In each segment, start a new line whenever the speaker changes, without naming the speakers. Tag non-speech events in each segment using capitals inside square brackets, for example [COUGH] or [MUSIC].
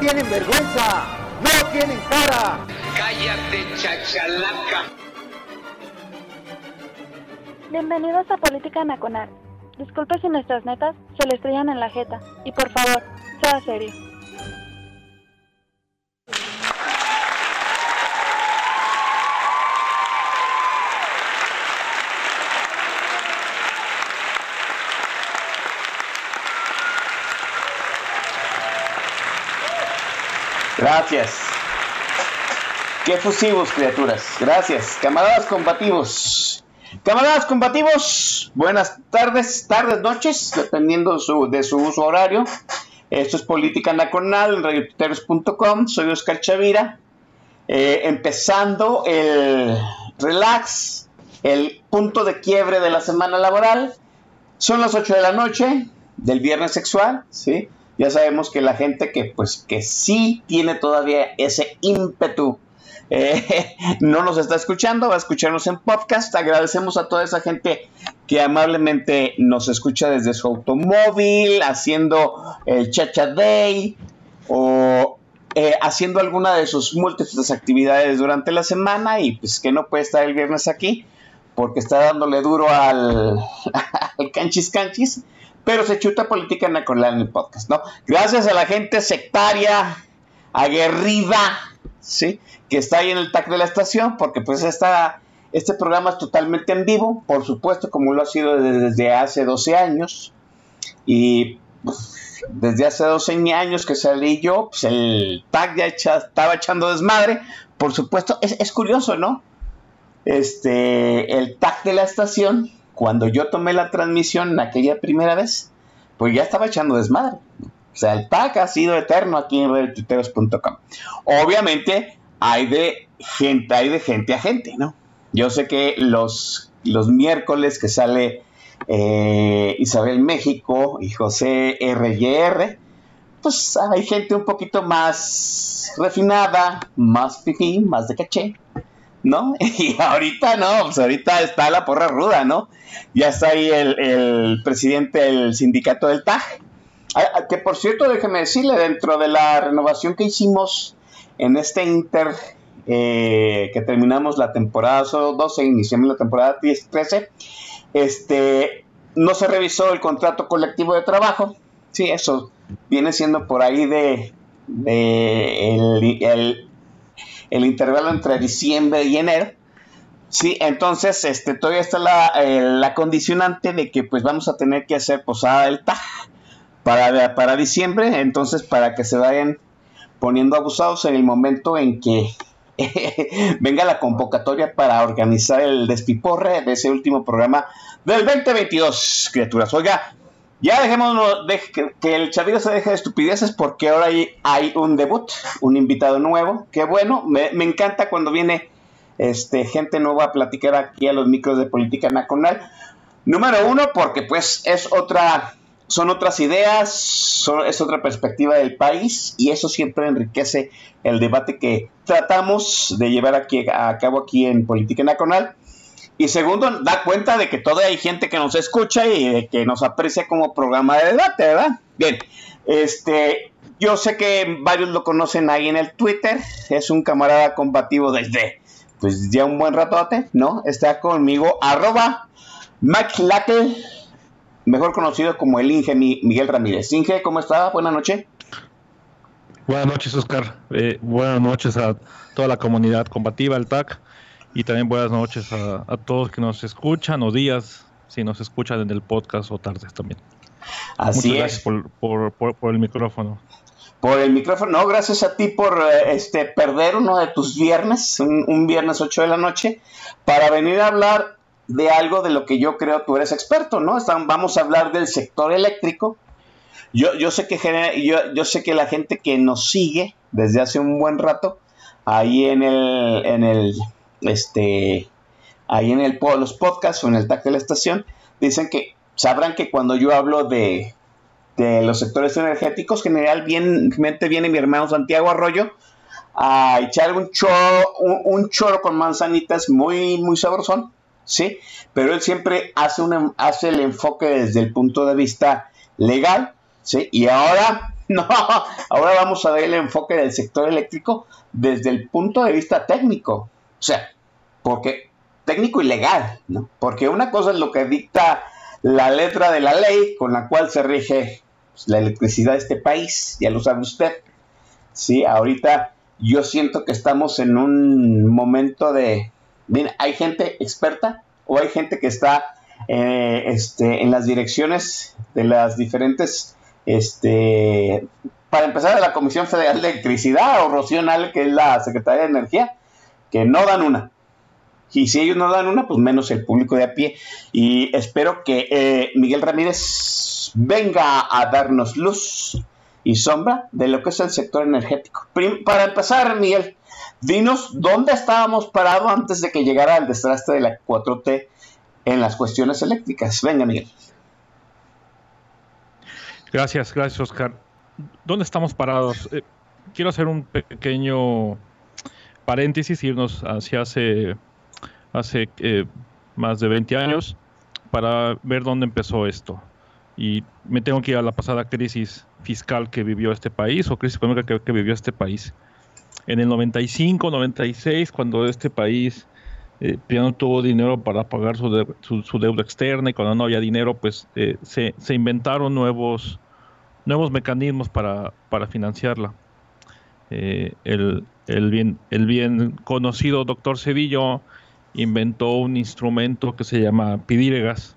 Tienen vergüenza! ¡No tienen cara!
Cállate, chachalaca.
Bienvenidos a Política Nacional. Disculpe si nuestras netas se le estrellan en la jeta. Y por favor, sea serio.
Gracias. Qué fusivos, criaturas. Gracias. Camaradas combativos. Camaradas combativos, buenas tardes, tardes, noches, dependiendo de su uso horario. Esto es Política Nacional en radiotuiteros.com. Soy Oscar Chavira. Eh, empezando el relax, el punto de quiebre de la semana laboral. Son las 8 de la noche del viernes sexual, ¿sí? Ya sabemos que la gente que, pues, que sí tiene todavía ese ímpetu eh, [LAUGHS] no nos está escuchando, va a escucharnos en podcast. Agradecemos a toda esa gente que amablemente nos escucha desde su automóvil, haciendo el Chacha Day o eh, haciendo alguna de sus múltiples actividades durante la semana y pues que no puede estar el viernes aquí porque está dándole duro al, [LAUGHS] al canchis canchis, pero se chuta política en el podcast, ¿no? Gracias a la gente sectaria, aguerrida, ¿sí? que está ahí en el TAC de la estación, porque pues esta, este programa es totalmente en vivo, por supuesto, como lo ha sido desde, hace 12 años. Y pues, desde hace 12 años que salí yo, pues el TAC ya estaba echando desmadre. Por supuesto, es, es curioso, ¿no? Este, el TAC de la estación, cuando yo tomé la transmisión aquella primera vez, pues ya estaba echando desmadre. O sea, el TAC ha sido eterno aquí en redtuiteros.com. Obviamente, hay de gente, hay de gente a gente, ¿no? Yo sé que los, los miércoles que sale eh, Isabel México y José RYR, pues hay gente un poquito más refinada, más fifi, más de caché, ¿no? [LAUGHS] Y ahorita no, pues ahorita está la porra ruda, ¿no? Ya está ahí el, el presidente del sindicato del TAG. Ah, ah, que por cierto, déjeme decirle, dentro de la renovación que hicimos en este Inter eh, que terminamos la temporada solo 12, iniciamos la temporada 10-13, este, no se revisó el contrato colectivo de trabajo. Sí, eso viene siendo por ahí de, el, intervalo entre diciembre y enero. Sí, entonces este, todavía está la, la, condicionante de que pues vamos a tener que hacer posada del TAG para, para diciembre, entonces para que se vayan poniendo abusados en el momento en que [LAUGHS] venga la convocatoria para organizar el despiporre de ese último programa del 2022, criaturas. Oiga, ya dejemos de, que, el Chavira se deje de estupideces porque ahora hay, un debut, un invitado nuevo. Qué bueno, me, encanta cuando viene este, gente nueva a platicar aquí a los micros de política nacional. Número uno, porque pues es otra son otras ideas, es otra perspectiva del país y eso siempre enriquece el debate que tratamos de llevar aquí, a cabo aquí en Política Nacional. Y segundo, da cuenta de que todavía hay gente que nos escucha y de que nos aprecia como programa de debate, ¿verdad? Bien, este, yo sé que varios lo conocen ahí en el Twitter, es un camarada combativo desde, pues ya un buen ratote, ¿no? Está conmigo, arroba McLackle mejor conocido como el Inge Miguel Ramírez. Inge, ¿cómo está? Buenas noches.
Buenas noches, Oscar. Eh, buenas noches a toda la comunidad combativa, el TAC, y también buenas noches a, todos que nos escuchan o días, si nos escuchan en el podcast o tardes también.
Así
Muchas gracias por, por, el micrófono.
Por el micrófono, no, gracias a ti por eh, este perder uno de tus viernes, un, un viernes 8 de la noche, para venir a hablar de algo de lo que yo creo tú eres experto, ¿no? vamos a hablar del sector eléctrico. Yo, yo, sé que yo, yo sé que la gente que nos sigue desde hace un buen rato, ahí en el, en el, este, ahí en el, los podcasts o en el tag de la estación, dicen que sabrán que cuando yo hablo de, de los sectores energéticos, generalmente viene mi hermano Santiago Arroyo a echar un choro, un, choro con manzanitas muy, muy sabrosón, ¿sí? Pero él siempre hace, una, hace el enfoque desde el punto de vista legal, ¿sí? Y ahora, [LAUGHS] no, ahora vamos a ver el enfoque del sector eléctrico desde el punto de vista técnico, o sea, porque técnico y legal, ¿no? Porque una cosa es lo que dicta la letra de la ley con la cual se rige pues, la electricidad de este país, ya lo sabe usted. Sí, ahorita yo siento que estamos en un momento de, bien, hay gente experta o hay gente que está eh, este, en las direcciones de las diferentes, este, para empezar, de la Comisión Federal de Electricidad o Rocío que es la Secretaría de Energía, que no dan una. Y si ellos no dan una, pues menos el público de a pie. Y espero que eh, Miguel Ramírez venga a darnos luz y sombra de lo que es el sector energético. para empezar, Miguel, dinos dónde estábamos parados antes de que llegara el desastre de la 4T en las cuestiones eléctricas. Venga, Miguel.
Gracias, gracias, Oscar. ¿Dónde estamos parados? Eh, quiero hacer un pequeño paréntesis, irnos hacia hace hace eh, más de 20 años para ver dónde empezó esto. Y me tengo que ir a la pasada crisis fiscal que vivió este país o crisis económica que, vivió este país. En el 95, 96, cuando este país eh, ya no tuvo dinero para pagar su, deuda externa y cuando no había dinero, pues eh, se, inventaron nuevos, nuevos mecanismos para, para financiarla. el, el, bien, conocido doctor Cedillo inventó un instrumento que se llama pidíregas.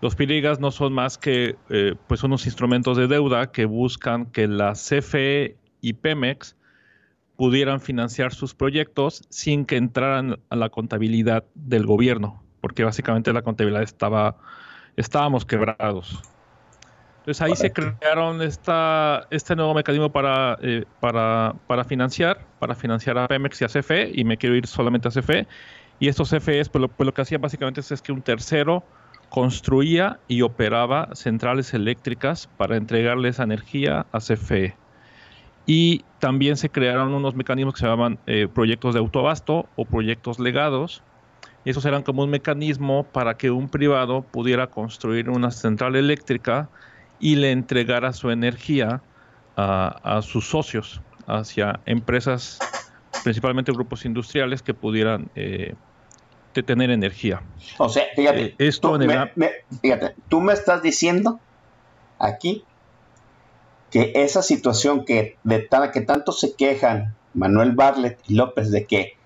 Los pidíregas no son más que eh, pues unos instrumentos de deuda que buscan que la CFE y Pemex pudieran financiar sus proyectos sin que entraran a la contabilidad del gobierno, porque básicamente la contabilidad estaba, estábamos quebrados. Entonces ahí se crearon esta, este nuevo mecanismo para, eh, para, para, financiar, para financiar a Pemex y a CFE, y me quiero ir solamente a CFE, y estos CFEs, pues lo, pues lo que hacían básicamente es, que un tercero construía y operaba centrales eléctricas para entregarle esa energía a CFE. Y también se crearon unos mecanismos que se llamaban eh, proyectos de autoabasto o proyectos legados. Y esos eran como un mecanismo para que un privado pudiera construir una central eléctrica y le entregara su energía a sus socios, hacia empresas, principalmente grupos industriales que pudieran eh, tener energía.
O sea, fíjate, eh, esto tú, me, fíjate, tú me estás diciendo aquí que esa situación que, de que tanto se quejan Manuel Barlet y López de que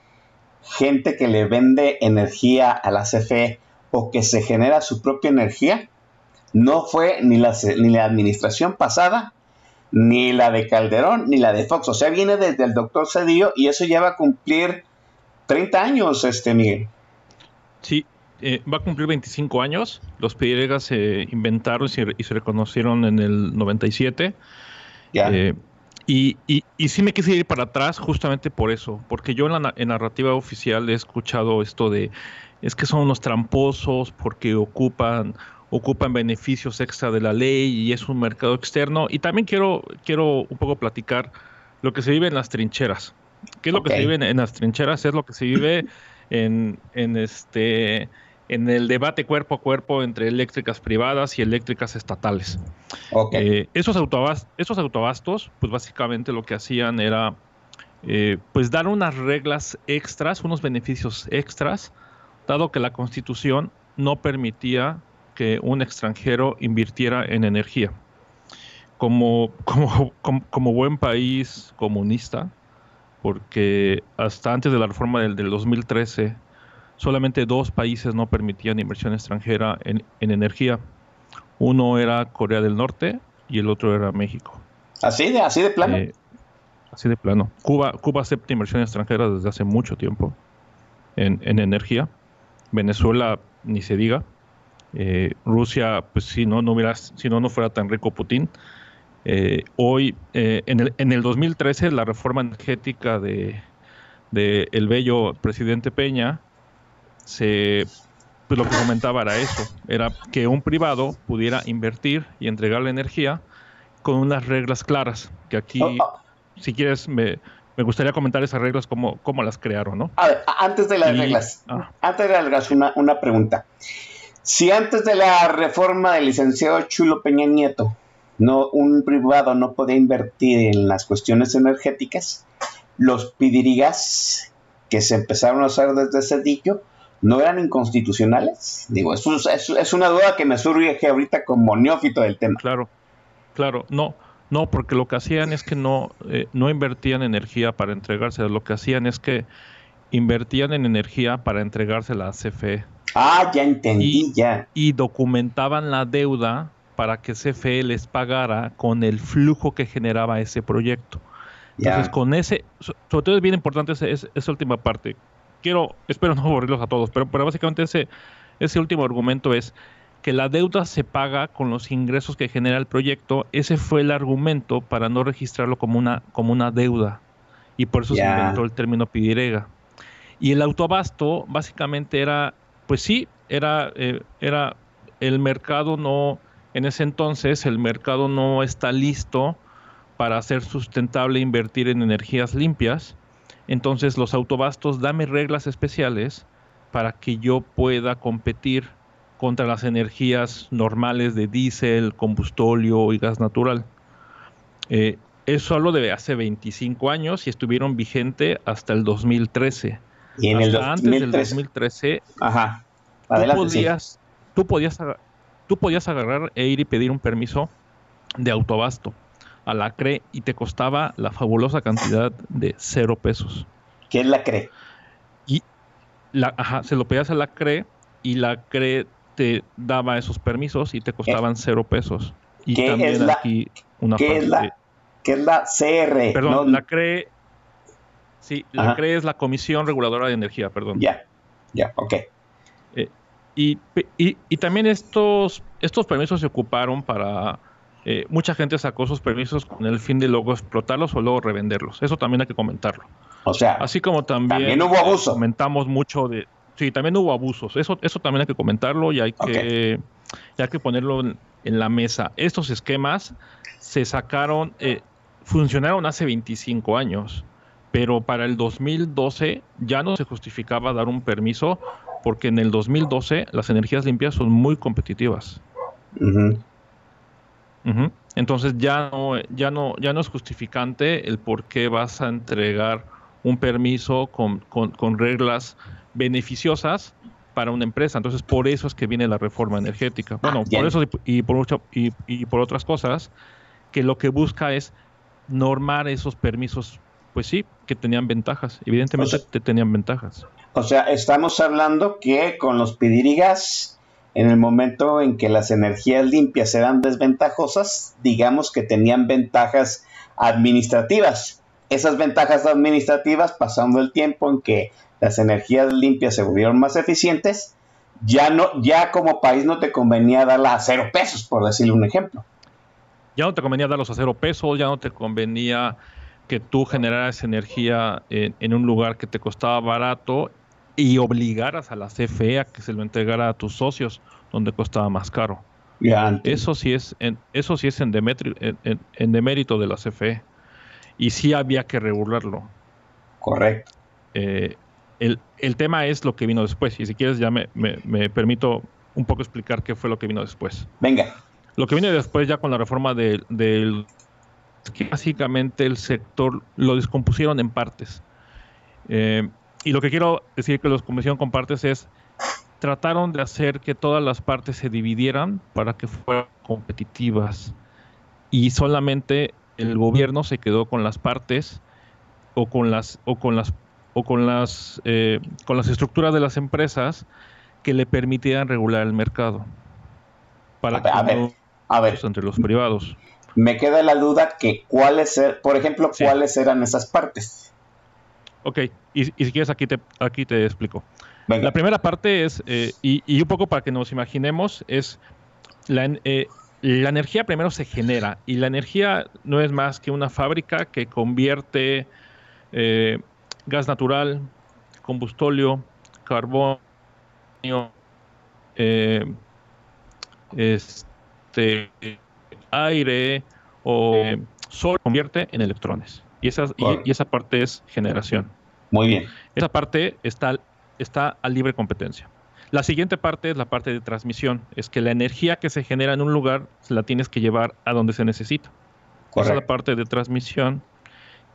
gente que le vende energía a la CFE o que se genera su propia energía, no fue ni la, ni la administración pasada, ni la de Calderón, ni la de Fox. O sea, viene desde el doctor Cedillo y eso ya va a cumplir 30 años, este Miguel.
Sí, eh, va a cumplir 25 años. Los Piedregas se inventaron y se, reconocieron en el 97. Eh, y, y, y, sí me quise ir para atrás justamente por eso, porque yo en la narrativa oficial he escuchado esto de es que son unos tramposos porque ocupan ocupan beneficios extra de la ley y es un mercado externo. Y también quiero, quiero un poco platicar lo que se vive en las trincheras. ¿Qué es lo que se vive en, las trincheras? Es lo que se vive en, este en el debate cuerpo a cuerpo entre eléctricas privadas y eléctricas estatales. Eh, esos, autobastos, esos autobastos, pues básicamente lo que hacían era eh, pues dar unas reglas extras, unos beneficios extras, dado que la constitución no permitía que un extranjero invirtiera en energía. Como, como, como buen país comunista, porque hasta antes de la reforma del, 2013 solamente dos países no permitían inversión extranjera en, energía. Uno era Corea del Norte y el otro era México.
¿Así de, así de plano?
Eh, así de plano. Cuba, Cuba acepta inversión extranjera desde hace mucho tiempo en, energía. Venezuela, ni se diga. Eh, Rusia, pues si no, no, hubiera, si no, no fuera tan rico Putin. Eh, hoy, eh, en, el, en el 2013, la reforma energética de, de el bello presidente Peña, se, pues lo que comentaba era eso, era que un privado pudiera invertir y entregar la energía con unas reglas claras, que aquí,
Oh, oh.
si quieres, me, me gustaría comentar esas reglas, cómo, cómo las crearon, ¿no?
A ver, a- antes de las
Y-
reglas,
ah.
antes de las reglas, una, una pregunta. Si antes de la reforma del licenciado Chulo Peña Nieto, no, un privado no podía invertir en las cuestiones energéticas, los pidirigas que se empezaron a usar desde ese dicho no eran inconstitucionales. Digo, eso es, es- es una duda que me surge ahorita como neófito del tema.
Claro, claro, no, no, porque lo que hacían es que no, eh, no invertían energía para entregársela, lo que hacían es que invertían en energía para entregársela a CFE
Ah, ya entendí,
Y-
ya.
y documentaban la deuda para que CFE les pagara con el flujo que generaba ese proyecto. Entonces, con ese, so- sobre todo es bien importante ese- esa última parte. Quiero, [LAUGHS] espero no aburrirlos a todos, pero, pero básicamente ese, ese último argumento es que la deuda se paga con los ingresos que genera el proyecto. Ese fue el argumento para no registrarlo como una, como una deuda. Y por eso se inventó el término pidirega. Y el autobasto básicamente era, pues sí, era, eh, era el mercado no, en ese entonces el mercado no está listo para hacer sustentable invertir en energías limpias. Entonces los autobastos dame reglas especiales para que yo pueda competir contra las energías normales de diésel, combustóleo y gas natural. Eh, eso hablo de hace 25 años y estuvieron vigente hasta el 2013.
Y en el
antes del
2013.
2013
Ajá.
tú
sí.
podías, tú podías, aga- tú podías agarrar e ir y pedir un permiso de autobasto a la CRE y te costaba la fabulosa cantidad de cero pesos.
¿Quién la cree?
La, ajá, se lo pedías a la CRE y la CRE te daba esos permisos y te costaban cero pesos. Y
qué
también
es la-
aquí una
¿Qué es la, qué es la CR?
Perdón,
No,
la CRE. Sí, la
Ajá.
CRE es la Comisión Reguladora de Energía, perdón.
Ya, ya, ok.
Y, y- y también estos, estos permisos se ocuparon para... eh, mucha gente sacó sus permisos con el fin de luego explotarlos o luego revenderlos. Eso también hay que comentarlo.
O sea,
Así como también...
También hubo abuso.
Comentamos mucho de... Sí, también hubo abusos. Eso, eso también hay que comentarlo y hay que, y hay que ponerlo en, en la mesa. Estos esquemas se sacaron... eh, funcionaron hace 25 años. Pero para el 2012 ya no se justificaba dar un permiso porque en el 2012 las energías limpias son muy competitivas. Entonces ya no, ya no, ya no es justificante el por qué vas a entregar un permiso con, con- con reglas beneficiosas para una empresa. Entonces por eso es que viene la reforma energética. Bueno,
Ah, ya.
por eso y, y por mucho- y, y por otras cosas, que lo que busca es normar esos permisos, pues sí, que tenían ventajas. Evidentemente
O sea-
tenían ventajas.
O sea, estamos hablando que con los pidirigas, en el momento en que las energías limpias eran desventajosas, digamos que tenían ventajas administrativas. Esas ventajas administrativas, pasando el tiempo en que las energías limpias se volvieron más eficientes, ya no, ya como país no te convenía darlas a cero pesos, por decirle un ejemplo.
ya no te convenía darlos a cero pesos, ya no te convenía que tú generaras energía en, en un lugar que te costaba barato y obligaras a la CFE a que se lo entregara a tus socios donde costaba más caro.
Ya antes.
Eso sí es en, eso sí es en, demetri- en- demérito de la CFE. Y sí había que regularlo.
Correcto.
Eh, el, el tema es lo que vino después. Y si quieres ya me, me- me permito un poco explicar qué fue lo que vino después.
Venga.
Lo que viene después ya con la reforma del, que básicamente el sector lo descompusieron en partes. Eh, y lo que quiero decir que lo descompusieron con partes es trataron de hacer que todas las partes se dividieran para que fueran competitivas y solamente el gobierno se quedó con las partes o con las o con las o con las eh, con las estructuras de las empresas que le permitieran regular el mercado para
A
que
ver,
no-
A ver,
entre los privados.
Me queda la duda que cuáles, er- por ejemplo,
Sí.
cuáles eran esas partes.
Ok, y, y si quieres aquí te, aquí te explico.
Venga.
La primera parte es, eh, y, y un poco para que nos imaginemos, es la, eh, la energía primero se genera y la energía no es más que una fábrica que convierte eh, gas natural, combustóleo, carbón, este, aire o sol convierte en electrones. Y esa, y, esa parte es generación.
Muy bien.
Esa parte está, está a libre competencia. La siguiente parte es la parte de transmisión. Es que la energía que se genera en un lugar la tienes que llevar a donde se necesita. Esa es la parte de transmisión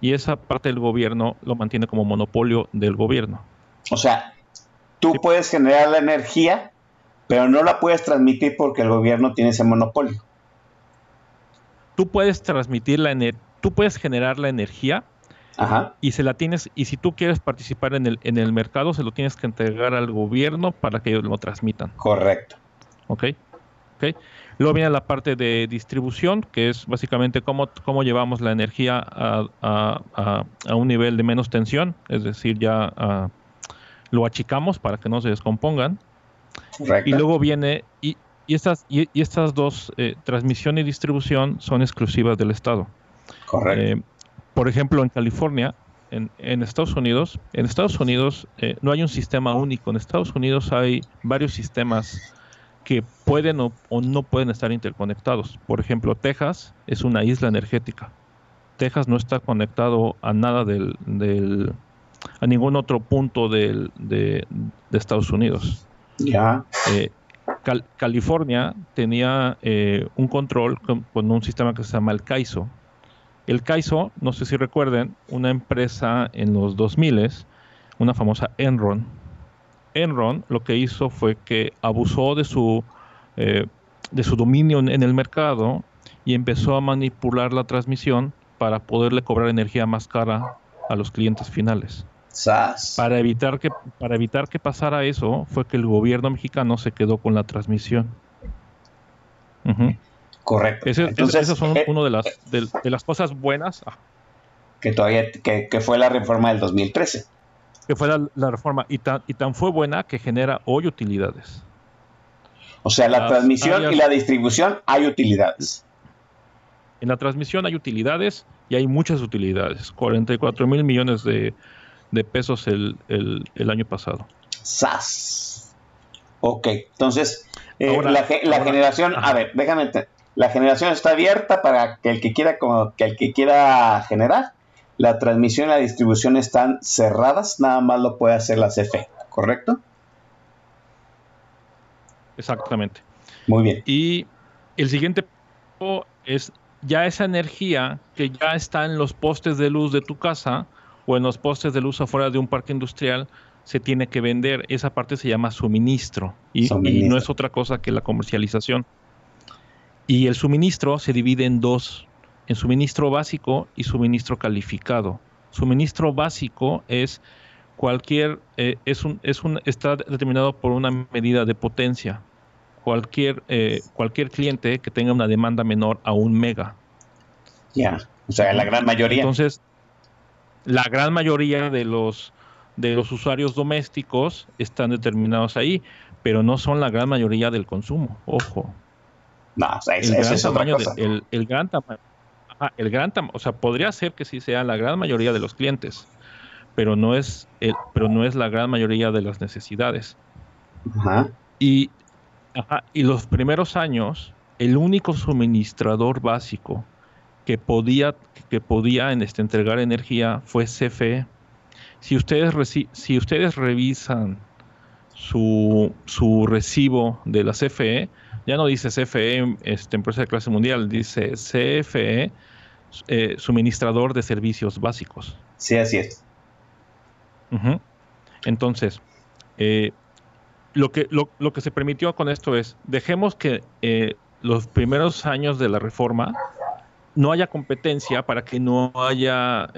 y esa parte del gobierno lo mantiene como monopolio del gobierno.
O sea, tú puedes generar la energía, pero no la puedes transmitir porque el gobierno tiene ese monopolio.
Tú puedes transmitir la tú puedes generar la energía y se la tienes y si tú quieres participar en el en el mercado se lo tienes que entregar al gobierno para que ellos lo transmitan.
Correcto.
¿Ok? ¿Ok? Luego viene la parte de distribución, que es básicamente cómo, cómo llevamos la energía a, un nivel de menos tensión, es decir, ya lo achicamos para que no se descompongan. Y luego viene, y, estas, y, estas dos, eh, transmisión y distribución, son exclusivas del Estado.
Correcto. Eh,
por ejemplo, en California, en, Estados Unidos, en Estados Unidos eh, no hay un sistema único. En Estados Unidos hay varios sistemas que pueden o, no pueden estar interconectados. Por ejemplo, Texas es una isla energética. Texas no está conectado a nada del, a ningún otro punto del, de, Estados Unidos.
Ya.
Eh, California tenía eh, un control con, un sistema que se llama el CAISO. El CAISO, no sé si recuerden, una empresa en los 2000, una famosa Enron, Enron lo que hizo fue que abusó de su, eh, de su dominio en el mercado y empezó a manipular la transmisión para poderle cobrar energía más cara a los clientes finales. Para evitar que para evitar que pasara eso fue que el gobierno mexicano se quedó con la transmisión.
Correcto.
Entonces, esas son eh, una de las de, las cosas buenas ah.
que todavía que, que, fue la reforma del 2013
que fue la, reforma y tan, y tan fue buena que genera hoy utilidades.
O sea, la transmisión y la distribución hay utilidades.
En la transmisión hay utilidades y hay muchas utilidades. 44 mil millones de, pesos el, año pasado.
¡Sas! Ok, entonces eh, la, generación, a ver, déjame, la generación está abierta para que el que quiera, como, que el que quiera generar la transmisión y la distribución están cerradas, nada más lo puede hacer la CFE, ¿correcto?
Exactamente.
Muy bien.
Y el siguiente es ya esa energía que ya está en los postes de luz de tu casa o en los postes de luz afuera de un parque industrial, se tiene que vender. Esa parte se llama suministro y, y, no es otra cosa que la comercialización. Y el suministro se divide en dos en suministro básico y suministro calificado. Suministro básico es cualquier, eh, es un, es un, está determinado por una medida de potencia. Cualquier, eh, cualquier cliente que tenga una demanda menor a un mega.
Ya, o sea, la gran mayoría.
Entonces, la gran mayoría de los, de los usuarios domésticos están determinados ahí, pero no son la gran mayoría del consumo, ojo.
No, o sea, es otra cosa.
el, el, gran tamaño el gran o sea, podría ser que sí sea la gran mayoría de los clientes, pero no es, el, pero no es la gran mayoría de las necesidades. Y, y los primeros años, el único suministrador básico que podía, que podía en este, entregar energía fue CFE. Si ustedes, si ustedes revisan su, su recibo de la CFE, ya no dice CFE, este, empresa de clase mundial, dice CFE eh, suministrador de servicios básicos.
Sí, así es.
Entonces, eh, lo, que, lo, que se permitió con esto es, dejemos que eh, los primeros años de la reforma no haya competencia para que no haya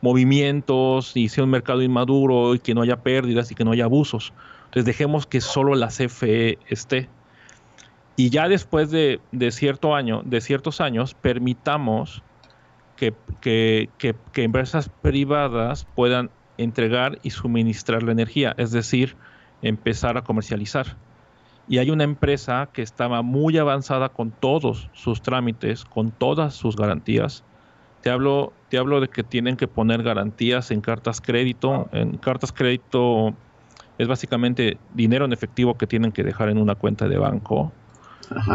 movimientos y sea un mercado inmaduro y que no haya pérdidas y que no haya abusos. Entonces dejemos que solo la CFE esté y ya después de, cierto año, de ciertos años, permitamos que, empresas privadas puedan entregar y suministrar la energía, es decir, empezar a comercializar. Y hay una empresa que estaba muy avanzada con todos sus trámites, con todas sus garantías. Te hablo, te hablo de que tienen que poner garantías en cartas crédito. En cartas crédito es básicamente dinero en efectivo que tienen que dejar en una cuenta de banco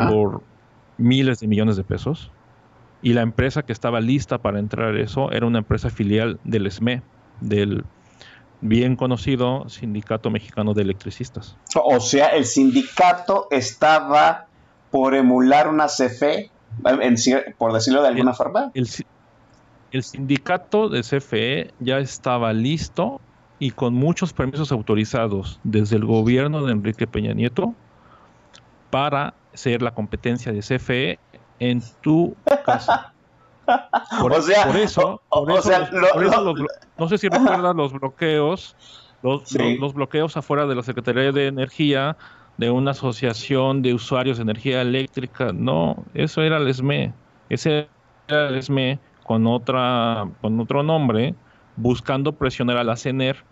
por miles de millones de pesos. Y la empresa que estaba lista para entrar eso era una empresa filial del SME, del bien conocido Sindicato Mexicano de Electricistas.
O sea, el sindicato estaba por emular una CFE, por decirlo de alguna forma.
El, el sindicato de CFE ya estaba listo y con muchos permisos autorizados desde el gobierno de Enrique Peña Nieto para ser la competencia de CFE en tu [LAUGHS] casa. Por, o sea, por eso, no sé si recuerdas los bloqueos, los, los, bloqueos afuera de la Secretaría de Energía de una asociación de usuarios de energía eléctrica. No, eso era el SME. Ese era el SME con, otra, con otro nombre, buscando presionar a la CENER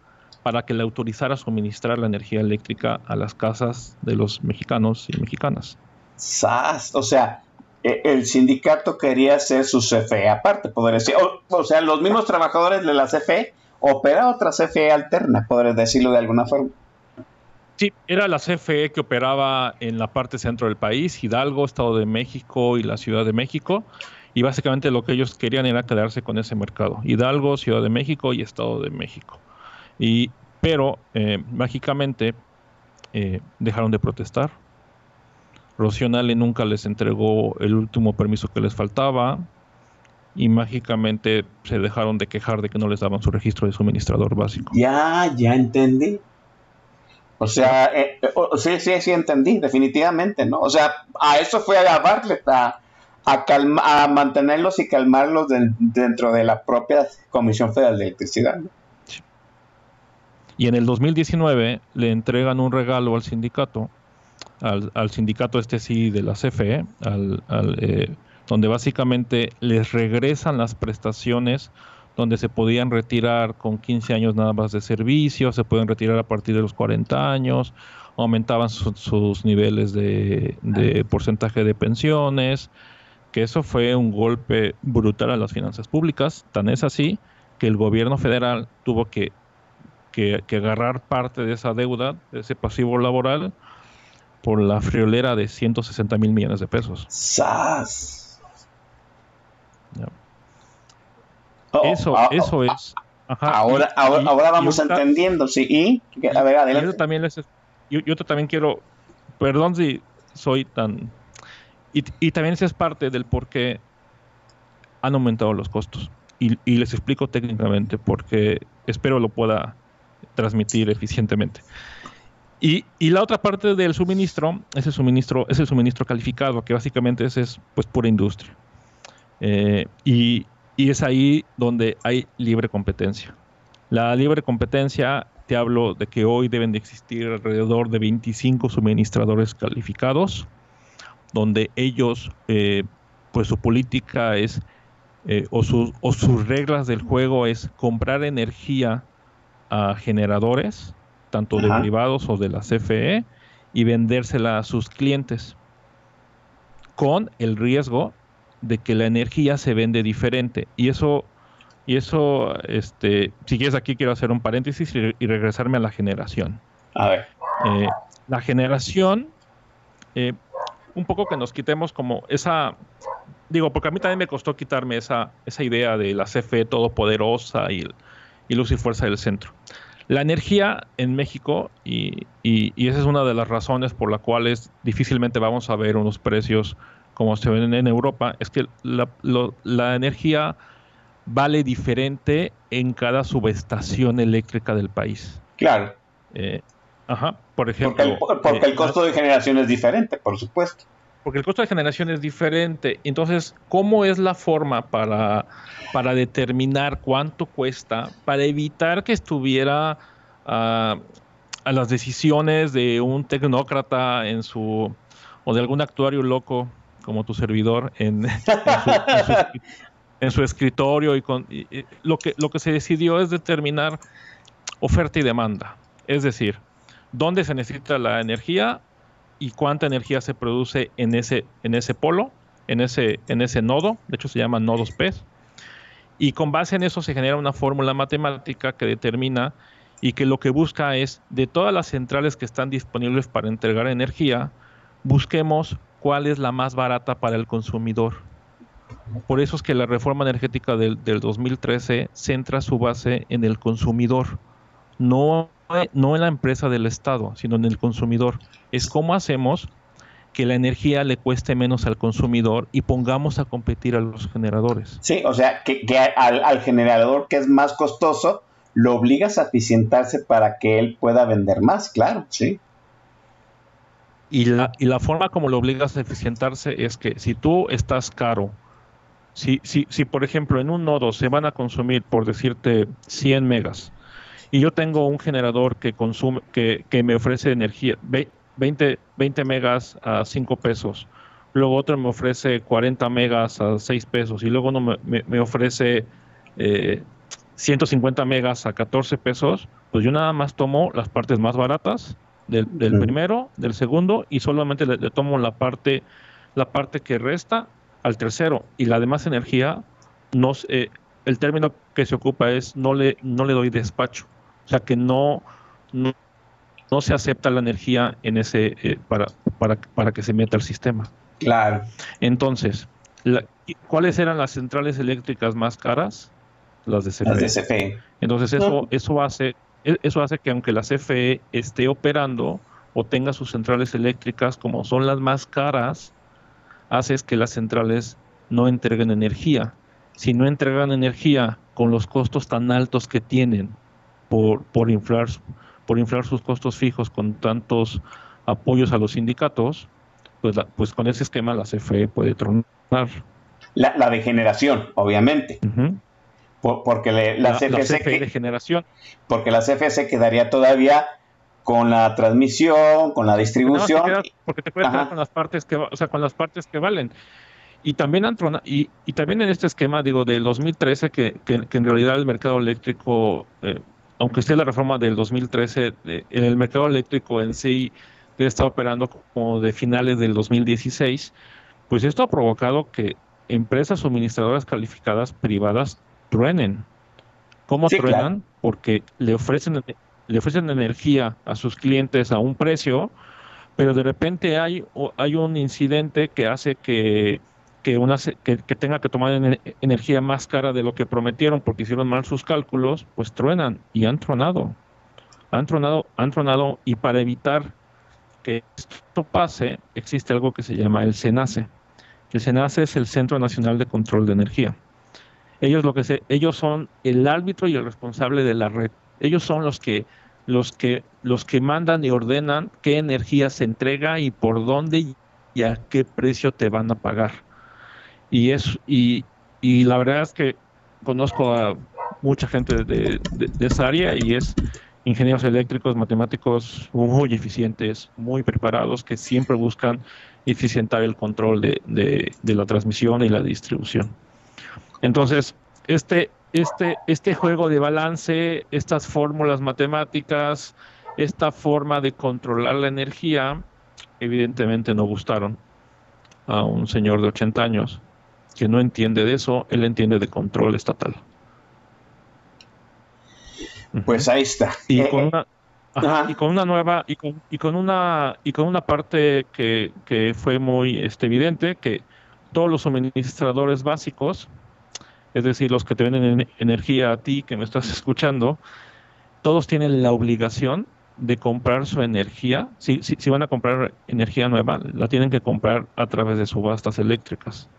para que le autorizara suministrar la energía eléctrica a las casas de los mexicanos y mexicanas.
O sea, e, el sindicato quería hacer su CFE aparte, poder decir. O, sea, los mismos trabajadores de la CFE opera otra CFE alterna, poder decirlo de alguna forma.
Sí, era la CFE que operaba en la parte centro del país, Hidalgo, Estado de México y la Ciudad de México. Y básicamente lo que ellos querían era quedarse con ese mercado. Hidalgo, Ciudad de México y Estado de México. Y, pero eh, mágicamente eh, dejaron de protestar Rocío nunca les entregó el último permiso que les faltaba y mágicamente se dejaron de quejar de que no les daban su registro de suministrador básico.
Ya, ya entendí. O sea, eh, eh, sí, sí, sí entendí, definitivamente, ¿no? O sea, a eso fue a Bartlett, a, a, mantenerlos y calmarlos dentro de la propia Comisión Federal de Electricidad.
Y en el 2019 le entregan un regalo al sindicato al, sindicato este sí de la CFE, al, eh, donde básicamente les regresan las prestaciones donde se podían retirar con 15 años nada más de servicio, se pueden retirar a partir de los 40 años, aumentaban sus niveles de, porcentaje de pensiones, que eso fue un golpe brutal a las finanzas públicas, tan es así que el gobierno federal tuvo que, que, que agarrar parte de esa deuda, de ese pasivo laboral, por la friolera de 160 mil millones de pesos.
¡Sas!
Oh, eso, ah, eso es.
ahora, ahora, vamos entendiendo, sí. Y, a ver, adelante.
Yo también, les, yo, también quiero, perdón si soy tan... Y, y también esa es parte del por qué han aumentado los costos. Y, y les explico técnicamente porque espero lo pueda transmitir eficientemente. Y, la otra parte del suministro es el suministro, es el suministro calificado, que básicamente es, es pues pura industria. Eh, y, es ahí donde hay libre competencia. La libre competencia, te hablo de que hoy deben de existir alrededor de 25 suministradores calificados, donde ellos, eh, pues su política es, eh, o, o sus reglas del juego es comprar energía a generadores tanto de privados o de la CFE, y vendérsela a sus clientes, con el riesgo de que la energía se vende diferente. Y eso, y eso este, si quieres aquí quiero hacer un paréntesis y, regresarme a la generación.
A ver.
Eh, la generación, eh, un poco que nos quitemos como esa, digo, porque a mí también me costó quitarme esa, esa idea de la CFE todopoderosa y, y luz y fuerza del centro. La energía en México, y, esa es una de las razones por las cuales difícilmente vamos a ver unos precios como se ven en Europa, es que la, energía vale diferente en cada subestación eléctrica del país.
Claro.
Eh, ajá, por ejemplo.
Porque el, eh, costo de generación es diferente, por supuesto.
Porque el costo de generación es diferente. Entonces, ¿cómo es la forma para para determinar cuánto cuesta, para evitar que estuviera ah, a las decisiones de un tecnócrata en su o de algún actuario loco como tu servidor en, en, su, [LAUGHS] escritorio y, con, lo que lo que se decidió es determinar oferta y demanda, es decir, dónde se necesita la energía y cuánta energía se produce en ese, en ese polo, en ese, en ese nodo, de hecho se llaman nodos P. Y con base en eso se genera una fórmula matemática que determina y que lo que busca es, de todas las centrales que están disponibles para entregar energía, busquemos cuál es la más barata para el consumidor. Por eso es que la reforma energética del, del 2013 centra su base en el consumidor, no, no en la empresa del Estado, sino en el consumidor. Es cómo hacemos que la energía le cueste menos al consumidor y pongamos a competir a los generadores.
Sí, o sea, que, que al, al, generador que es más costoso, lo obligas a eficientarse para que él pueda vender más, claro, sí.
Y la, y la forma como lo obligas a eficientarse es que si tú estás caro, si, si, si por ejemplo en un nodo se van a consumir, por decirte, 100 megas, y yo tengo un generador que consume, que, que me ofrece energía, 20, 20 megas a 5 pesos, luego otro me ofrece 40 megas a 6 pesos, y luego uno me, me, me ofrece eh, 150 megas a 14 pesos, pues yo nada más tomo las partes más baratas del, del primero, del segundo, y solamente le, le, tomo la parte, la parte que resta al tercero. Y la demás energía, no, eh, el término que se ocupa es no le, no le doy despacho. O sea que no, no, no se acepta la energía en ese eh, para, para, para que se meta al sistema.
Claro.
Entonces, la, ¿cuáles eran las centrales eléctricas más caras? Las de CFE.
Las de CFE.
Entonces eso, eso hace eso hace que aunque la CFE esté operando o tenga sus centrales eléctricas como son las más caras, hace que las centrales no entreguen energía. Si no entregan energía con los costos tan altos que tienen por, por, inflar, por inflar sus costos fijos con tantos apoyos a los sindicatos, pues, la, pues con ese esquema la CFE puede tronar.
La, la de generación, obviamente.
Uh -huh
porque le, la,
la,
CFE,
la CFE de generación.
Porque la CFE se quedaría todavía con la transmisión, con la distribución.
No, te porque te puedes quedar con las partes que, o sea, con las partes que valen. Y también, y, y también en este esquema, digo, del 2013, que, que, que en realidad el mercado eléctrico, eh, aunque esté la reforma del 2013, eh, el mercado eléctrico en sí está operando como de finales del 2016, pues esto ha provocado que empresas suministradoras calificadas privadas truenen. ¿Cómo sí, truenan? Claro. Porque le ofrecen, le ofrecen energía a sus clientes a un precio, pero de repente hay, hay un incidente que hace que, que, una, que, que tenga que tomar en, energía más cara de lo que prometieron porque hicieron mal sus cálculos, pues truenan y han tronado. Han tronado, han tronado y para evitar que esto pase, existe algo que se llama el SENACE. El SENACE es el Centro Nacional de Control de Energía. Ellos lo que se, ellos son el árbitro y el responsable de la red. Ellos son los que los que los que mandan y ordenan qué energía se entrega y por dónde y a qué precio te van a pagar. Y es y, y la verdad es que conozco a mucha gente de, de, esa área y es ingenieros eléctricos, matemáticos muy eficientes, muy preparados, que siempre buscan eficientar el control de, de, de la transmisión y la distribución. Entonces, este, este, este juego de balance, estas fórmulas matemáticas, esta forma de controlar la energía, evidentemente no gustaron a un señor de 80 años que no entiende de eso, él entiende de control estatal.
Pues ahí está.
Y con una, ajá, y con una nueva, y con, y con una, y con una parte que, que fue muy este, evidente, que todos los suministradores básicos, es decir, los que te venden energía a ti que me estás [LAUGHS] escuchando, todos tienen la obligación de comprar su energía. Si, si, si, van a comprar energía nueva, la tienen que comprar a través de subastas eléctricas.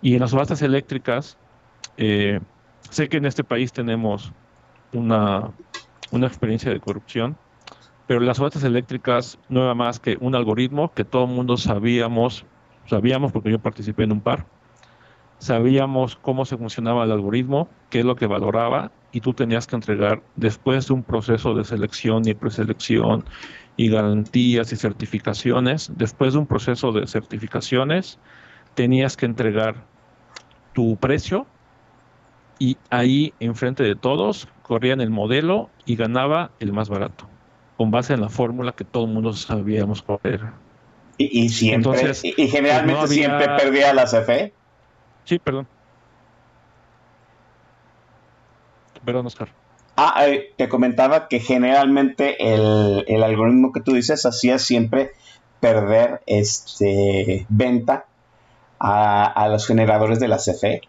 Y en las subastas eléctricas, eh, sé que en este país tenemos una, una experiencia de corrupción, pero las subastas eléctricas no era más que un algoritmo que todo el mundo sabíamos, sabíamos porque yo participé en un par, sabíamos cómo se funcionaba el algoritmo, qué es lo que valoraba, y tú tenías que entregar, después de un proceso de selección y preselección y garantías y certificaciones, después de un proceso de certificaciones, tenías que entregar tu precio y ahí, enfrente de todos, corrían el modelo y ganaba el más barato. con base en la fórmula que todo el mundo sabíamos cuál era.
Y, y siempre,
Entonces,
y, y generalmente
pues no había-
siempre perdía la CFE.
Sí, perdón. Perdón, Oscar.
Ah, eh, te comentaba que generalmente el, el algoritmo que tú dices hacía siempre perder este venta a, a los generadores de la CFE.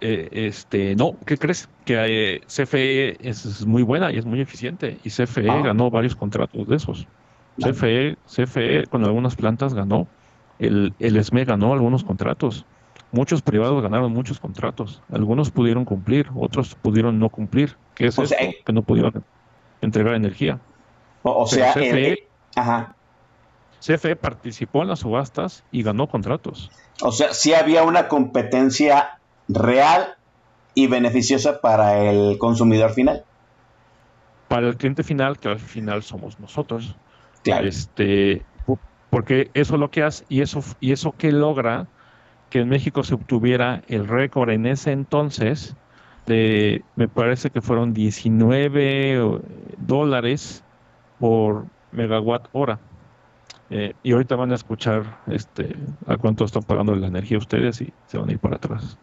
Eh, este, no, ¿qué crees? Que eh, CFE es, es muy buena y es muy eficiente. Y CFE
Ah.
ganó varios contratos de esos. CFE, CFE con algunas plantas ganó. El, el SME ganó algunos contratos. Muchos privados ganaron muchos contratos. Algunos pudieron cumplir, otros pudieron no cumplir. ¿Qué es
O sea,
esto? Que no pudieron entregar energía.
O, sea,
CFE
el- ajá.
CFE participó en las subastas y ganó contratos.
O sea, sí había una competencia real y beneficiosa para el consumidor final.
Para el cliente final, que al final somos nosotros.
Claro.
Este, porque eso lo que hace, y eso, y eso que logra que en México se obtuviera el récord en ese entonces de, me parece que fueron 19 dólares por megawatt hora. Eh, y ahorita van a escuchar este, a cuánto están pagando la energía ustedes y se van a ir para atrás.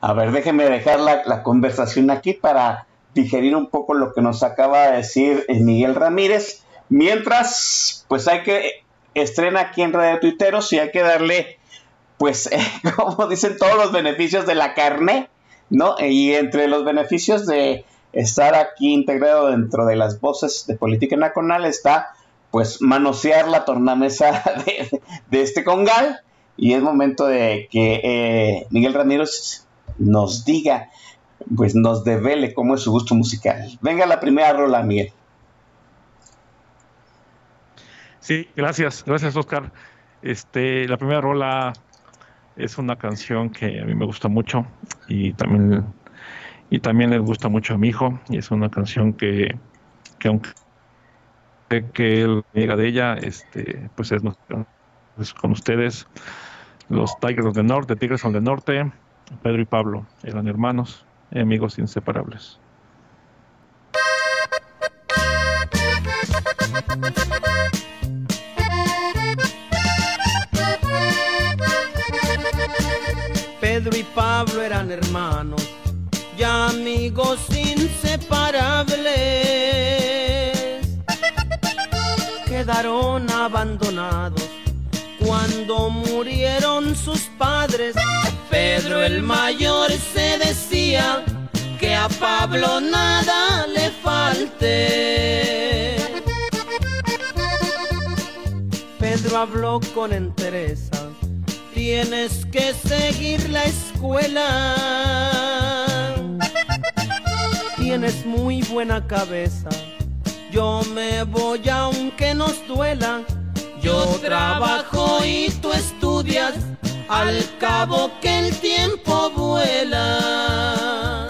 A ver, déjeme dejar la, la conversación aquí para digerir un poco lo que nos acaba de decir eh, Miguel Ramírez. Mientras, pues hay que estrena aquí en Radio Tuiteros y hay que darle, pues, [LAUGHS] eh, como dicen, todos los beneficios de la carne, ¿no? Y entre los beneficios de estar aquí integrado dentro de las voces de política nacional está, pues, manosear la tornamesa [LAUGHS] de, este congal. Y es momento de que eh, Miguel Ramírez nos diga, pues nos devele cómo es su gusto musical. Venga la primera rola, Miguel.
Sí, gracias, gracias Oscar. Este, la primera rola es una canción que a mí me gusta mucho y también y también le gusta mucho a mi hijo y es una canción que, que aunque que él diga de ella, este, pues es, pues con ustedes los Tigers del Norte, Tigres del Norte, Pedro y Pablo eran hermanos, amigos inseparables.
Pedro y Pablo eran hermanos y amigos inseparables. Quedaron abandonados cuando murieron sus padres. Pedro el mayor se decía que a Pablo nada le falte. Pedro habló con entereza tienes que seguir la escuela. Tienes muy buena cabeza. Yo me voy aunque nos duela. Yo trabajo y tú estudias. Al cabo que el tiempo vuela.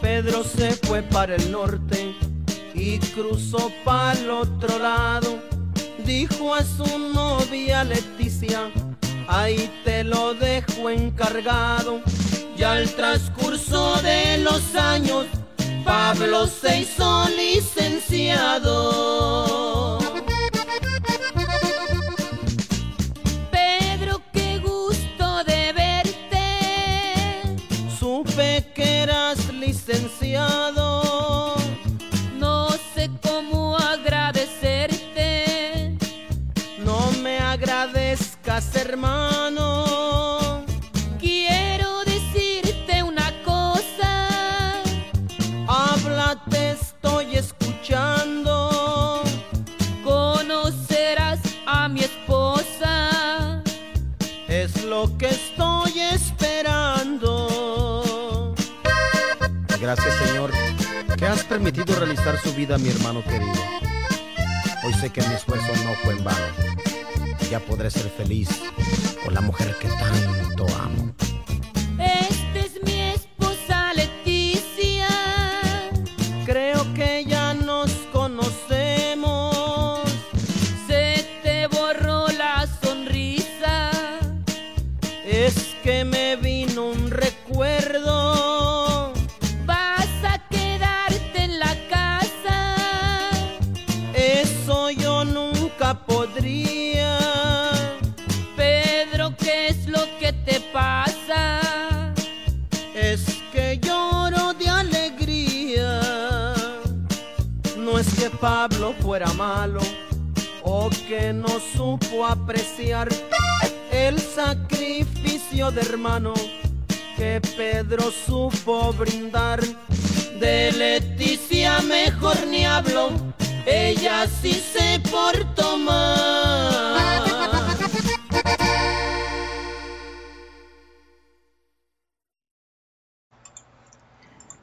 Pedro se fue para el norte y cruzó para el otro lado dijo a su novia Leticia, ahí te lo dejo encargado. Y al transcurso de los años, Pablo se hizo licenciado.
Pedro, qué gusto de verte.
Supe que eras licenciado.
No sé cómo agradecerte.
No me agradezcas, hermano.
Gracias, Señor, que has permitido realizar su vida mi hermano querido. Hoy sé que mi esfuerzo no fue en vano. Ya podré ser feliz con la mujer que tanto amo.
Pablo fuera malo o que no supo apreciar el sacrificio de hermano que Pedro supo brindar. De Leticia mejor ni hablo, ella sí se portó mal.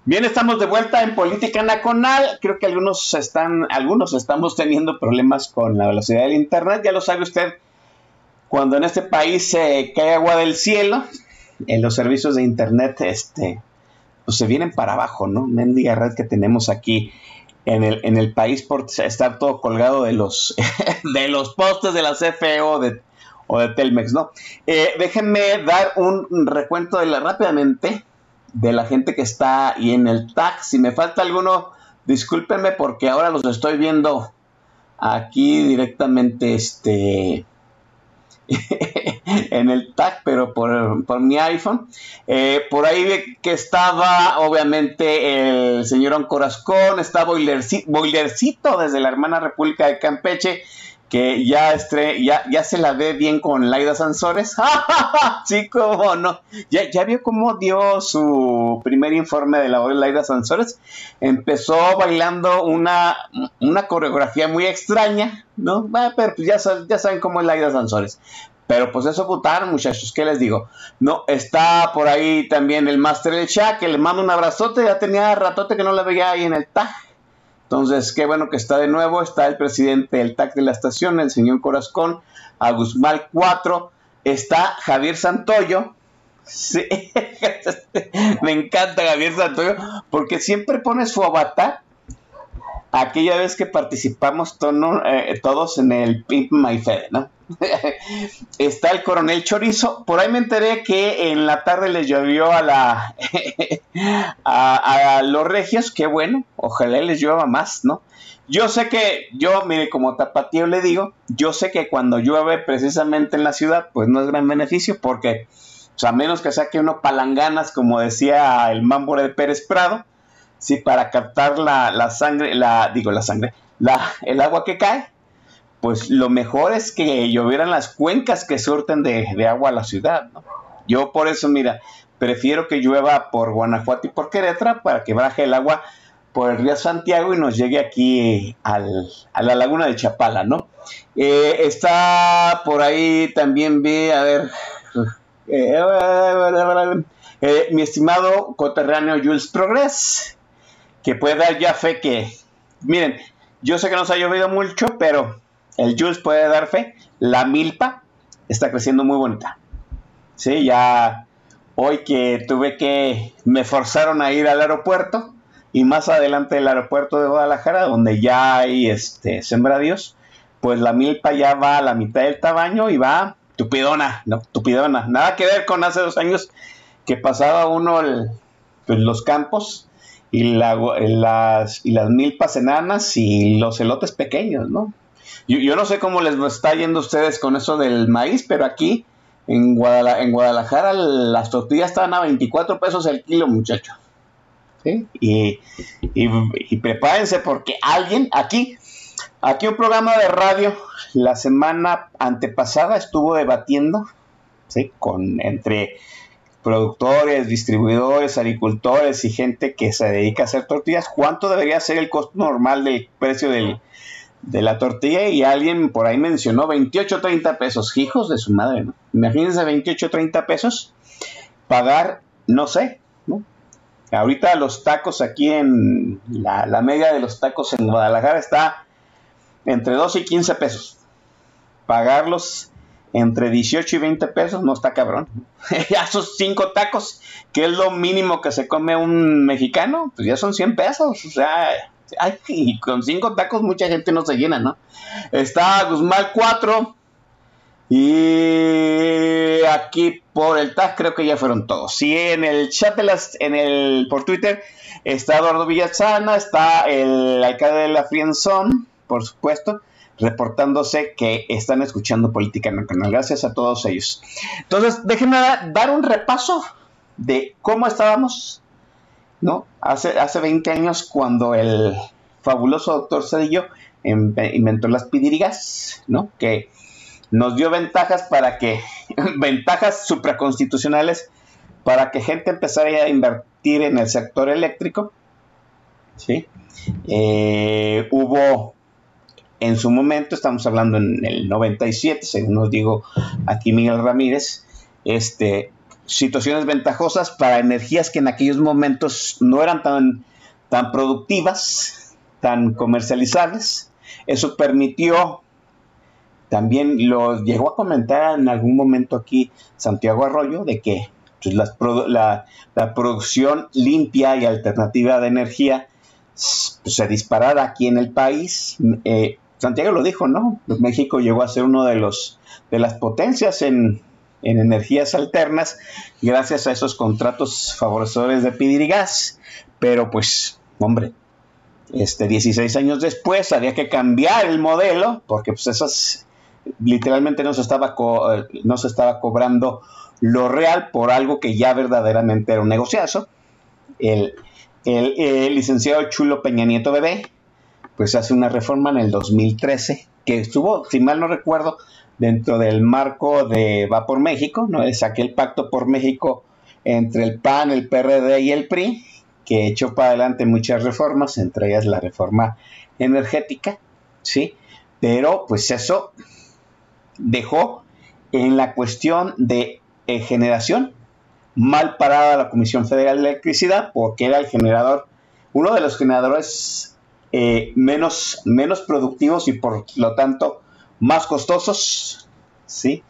Bien, estamos de vuelta en Política Nacional. Creo que algunos están, algunos estamos teniendo problemas con la velocidad del internet. Ya lo sabe usted, cuando en este país se cae agua del cielo, en los servicios de internet, este, pues se vienen para abajo, ¿no? Mendiga red que tenemos aquí en el, en el país por estar todo colgado de los, [LAUGHS] de los postes de la CFE o de, o de Telmex, ¿no? Eh, déjenme dar un recuento de la rápidamente de la gente que está ahí en el tag. Si me falta alguno, discúlpenme porque ahora los estoy viendo aquí directamente este [LAUGHS] en el tag, pero por, mi iPhone. Eh, por ahí que estaba, obviamente, el señor Ancorascón, está Boilercito desde la hermana República de Campeche, que ya, estre, ya, ya se la ve bien con Laida Sansores. [LAUGHS] sí, cómo no. ¿Ya, ya vio cómo dio su primer informe de la voz de Laida Sansores. Empezó bailando una, una coreografía muy extraña, ¿no? Ah, pero pues ya, ya saben cómo es Laida Sansores. Pero pues eso putaron, muchachos, ¿qué les digo? No, está por ahí también el Master El Chat, que le mando un abrazote, ya tenía ratote que no la veía ahí en el tag. Entonces, qué bueno que está de nuevo. Está el presidente del TAC de la estación, el señor Corazcón, a Guzmán 4. Está Javier Santoyo. Sí. [LAUGHS] Me encanta Javier Santoyo porque siempre pone su avatar. Aquella vez que participamos eh, todos en el Pimp My Fede, ¿no? [LAUGHS] Está el coronel Chorizo. Por ahí me enteré que en la tarde les llovió a la [LAUGHS] los regios. Qué bueno. Ojalá les llueva más, ¿no? Yo sé que, yo, mire, como tapatío le digo, yo sé que cuando llueve precisamente en la ciudad, pues no es gran beneficio, porque, sea, a menos que saque uno palanganas, como decía el mambo de Pérez Prado, sí, para captar la, la sangre, la, digo, la sangre, la, el agua que cae, pues lo mejor es que llovieran las cuencas que surten de, agua a la ciudad. ¿no? Yo por eso, mira, prefiero que llueva por Guanajuato y por Querétaro para que baje el agua por el río Santiago y nos llegue aquí a la laguna de Chapala, ¿no? Eh, está por ahí también, vi, a ver, eh, eh, mi estimado coterráneo Jules Progress, que puede dar ya fe que, miren, yo sé que nos ha llovido mucho, pero el Jules puede dar fe, la milpa está creciendo muy bonita. Sí, ya hoy que tuve que, me forzaron a ir al aeropuerto y más adelante del aeropuerto de Guadalajara, donde ya hay este, sembradíos, pues la milpa ya va a la mitad del tamaño y va tupidona, no, tupidona. Nada que ver con hace dos años que pasaba uno pues, los campos y, las, y las milpas enanas y los elotes pequeños, ¿no? Yo, no sé cómo les está yendo a ustedes con eso del maíz, pero aquí en, Guadalajara, las tortillas están a 24 pesos el kilo, muchacho. ¿Sí? Y, prepárense porque alguien aquí, aquí un programa de radio la semana antepasada estuvo debatiendo ¿sí? con entre productores, distribuidores, agricultores y gente que se dedica a hacer tortillas, ¿cuánto debería ser el costo normal del precio del, de la tortilla y alguien por ahí mencionó 28, 30 pesos. Hijos de su madre, ¿no? Imagínense 28, 30 pesos. Pagar, no sé, ¿no? Ahorita los tacos aquí en la, la media de los tacos en Guadalajara está entre 12 y 15 pesos. Pagarlos entre 18 y 20 pesos no está cabrón. [LAUGHS] ya esos 5 tacos, que es lo mínimo que se come un mexicano, pues ya son 100 pesos. O sea, Ay, y con cinco tacos mucha gente no se llena, ¿no? Está Guzmán 4. Y aquí por el tag creo que ya fueron todos. Sí, en el chat de las, en el, por Twitter está Eduardo Villazana, está el alcalde de la Frienzón, por supuesto, reportándose que están escuchando Política Nacional. Gracias a todos ellos. Entonces, déjenme dar un repaso de cómo estábamos ¿no? Hace, hace 20 años cuando el fabuloso doctor Cedillo em- inventó las pidirigas, ¿no? Que nos dio ventajas para que, [LAUGHS] ventajas supraconstitucionales para que gente empezara a invertir en el sector eléctrico, ¿sí? Eh, hubo en su momento, estamos hablando en el 97, según nos digo aquí Miguel Ramírez, este, situaciones ventajosas para energías que en aquellos momentos no eran tan, tan productivas, tan comercializables. Eso permitió, también lo llegó a comentar en algún momento aquí Santiago Arroyo, de que pues, la, producción limpia y alternativa de energía pues, se disparara aquí en el país. Eh, Santiago lo dijo, ¿no? Pues México llegó a ser uno de los de las potencias en, en energías alternas gracias a esos contratos favorecedores de Pidirigas. Pero pues, hombre, este 16 años después había que cambiar el modelo porque pues esas literalmente no se estaba co- no se estaba cobrando lo real por algo que ya verdaderamente era un negociazo. El, el, el licenciado Chulo Peña Nieto Bebé pues hace una reforma en el 2013 que estuvo, si mal no recuerdo, dentro del marco de Va por México, ¿no? Es aquel pacto por México entre el PAN, el PRD y el PRI, que echó para adelante muchas reformas, entre ellas la reforma energética, ¿sí? Pero pues eso dejó en la cuestión de eh, generación mal parada la Comisión Federal de Electricidad porque era el generador, uno de los generadores eh, menos, menos productivos y por lo tanto más costosos, ¿sí?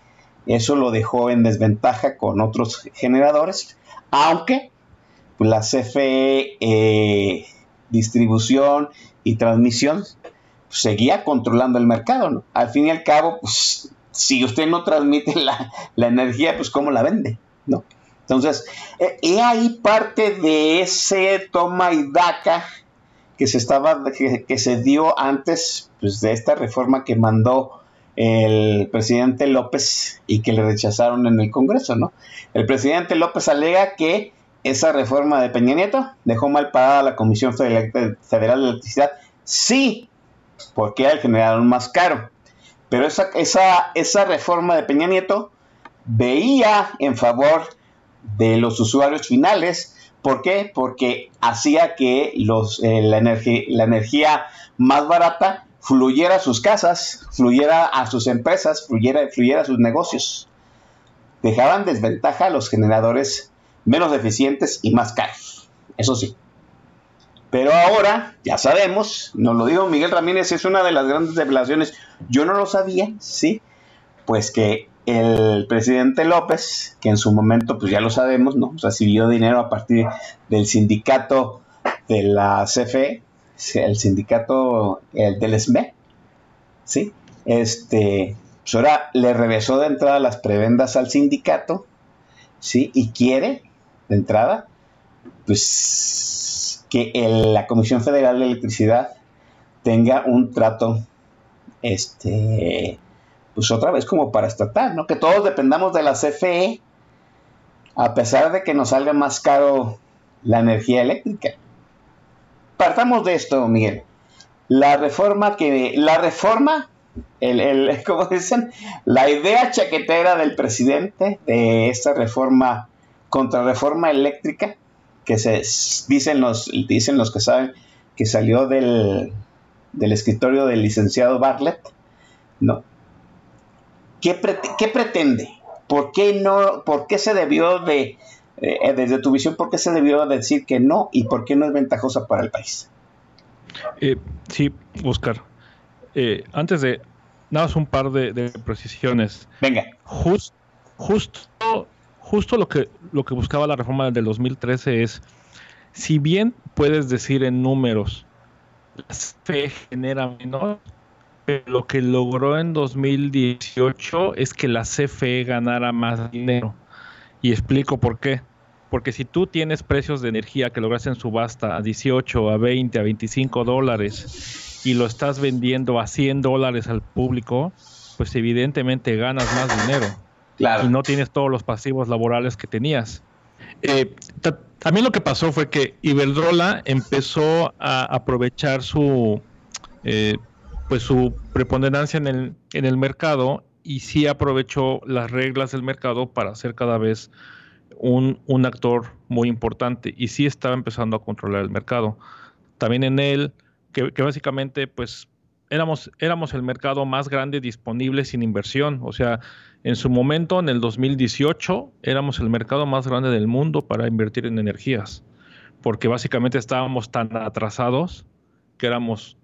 Eso lo dejó en desventaja con otros generadores, aunque la CFE eh, distribución y transmisión seguía controlando el mercado, ¿no? Al fin y al cabo, pues si usted no transmite la, la energía, pues cómo la vende, ¿no? Entonces, eh, he ahí parte de ese toma y daca que se estaba que, se dio antes pues, de esta reforma que mandó el presidente López y que le rechazaron en el Congreso, ¿no? El presidente López alega que esa reforma de Peña Nieto dejó mal parada a la Comisión Federal Federal de Electricidad. Sí, porque era el generador más caro. Pero esa, esa, esa reforma de Peña Nieto veía en favor de los usuarios finales. ¿Por qué? Porque hacía que eh, la, energía, la energía más barata fluyera a sus casas, fluyera a sus empresas, fluyera, fluyera a sus negocios. Dejaban desventaja a los generadores menos eficientes y más caros. Eso sí. Pero ahora, ya sabemos, nos lo dijo Miguel Ramírez, es una de las grandes revelaciones. Yo no lo sabía, ¿sí? Pues que el presidente López, que en su momento, pues ya lo sabemos, ¿no? Recibió dinero a partir del sindicato de la CFE, el sindicato el del SME, ¿sí? Este, pues ahora le regresó de entrada las prebendas al sindicato, ¿sí? Y quiere, de entrada, pues que la Comisión Federal de Electricidad tenga un trato, este, pues otra vez como para estatal, ¿no? Que todos dependamos de la CFE, a pesar de que nos salga más caro la energía eléctrica. Partamos de esto, Miguel. La reforma que, la reforma, el, el, [LAUGHS] como dicen, la idea chaquetera del presidente de esta reforma, contrarreforma eléctrica, que se dicen los, dicen los que saben que salió del, del escritorio del licenciado Bartlett, ¿no? ¿Qué, pre ¿Qué, pretende? ¿Por qué no? ¿Por qué se debió de, eh, desde tu visión, por qué se debió decir que no y por qué no es ventajosa para el país?
Eh, sí, Oscar. Eh, antes de nada más un par de, de precisiones.
Venga.
Just, justo, justo lo que lo que buscaba la reforma del 2013 es, si bien puedes decir en números, la CFE genera menos, pero lo que logró en 2018 es que la CFE ganara más dinero. Y explico por qué. Porque si tú tienes precios de energía que logras en subasta a 18, a 20, a 25 dólares y lo estás vendiendo a 100 dólares al público, pues evidentemente ganas más dinero.
Claro.
Y no tienes todos los pasivos laborales que tenías. Eh, también lo que pasó fue que Iberdrola empezó a aprovechar su eh, pues su preponderancia en el, en el mercado y sí aprovechó las reglas del mercado para ser cada vez un, un, actor muy importante y sí estaba empezando a controlar el mercado. También en él, que, que, básicamente pues éramos, éramos el mercado más grande disponible sin inversión. O sea, en su momento, en el 2018, éramos el mercado más grande del mundo para invertir en energías, porque básicamente estábamos tan atrasados que éramos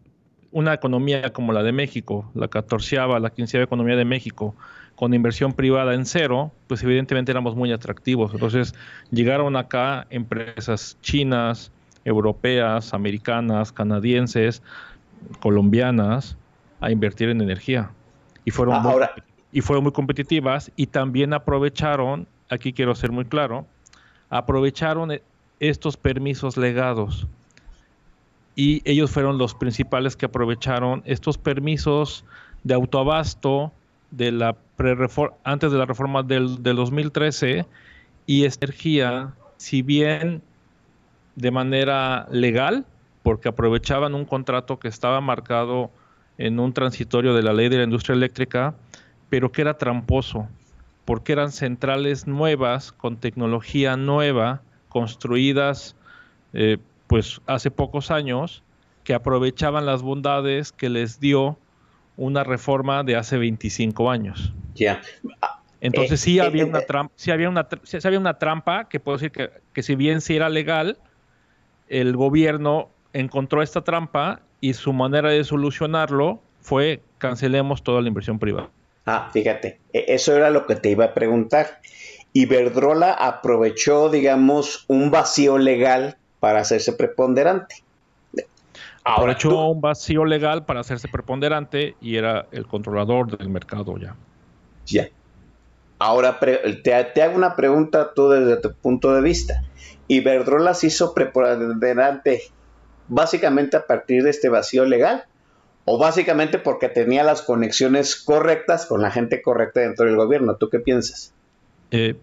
una economía como la de México, la catorceava, la quinceava economía de México, con inversión privada en cero, pues evidentemente éramos muy atractivos. Entonces llegaron acá empresas chinas, europeas, americanas, canadienses, colombianas a invertir en energía. Y fueron, muy,
Ahora,
y fueron muy competitivas y también aprovecharon, aquí quiero ser muy claro, aprovecharon estos permisos legados y ellos fueron los principales que aprovecharon estos permisos de autoabasto de la antes de la reforma del, del 2013 y esta energía, si bien de manera legal, porque aprovechaban un contrato que estaba marcado en un transitorio de la ley de la industria eléctrica, pero que era tramposo, porque eran centrales nuevas, con tecnología nueva, construidas eh, pues hace pocos años que aprovechaban las bondades que les dio una reforma de hace 25 años.
Ya.
Entonces sí eh, había eh, una trampa, sí había una, sí había una trampa que puedo decir que, que si bien sí era legal, el gobierno encontró esta trampa y su manera de solucionarlo fue cancelemos toda la inversión privada.
Ah, fíjate, eso era lo que te iba a preguntar. Iberdrola aprovechó, digamos, un vacío legal para hacerse preponderante.
Ahora tú... un vacío legal para hacerse preponderante y era el controlador del mercado ya.
Ya. Ahora te, te hago una pregunta tú desde tu punto de vista. Iberdrola se hizo preponderante básicamente a partir de este vacío legal o básicamente porque tenía las conexiones correctas con la gente correcta dentro del gobierno. ¿Tú qué piensas?
Eh,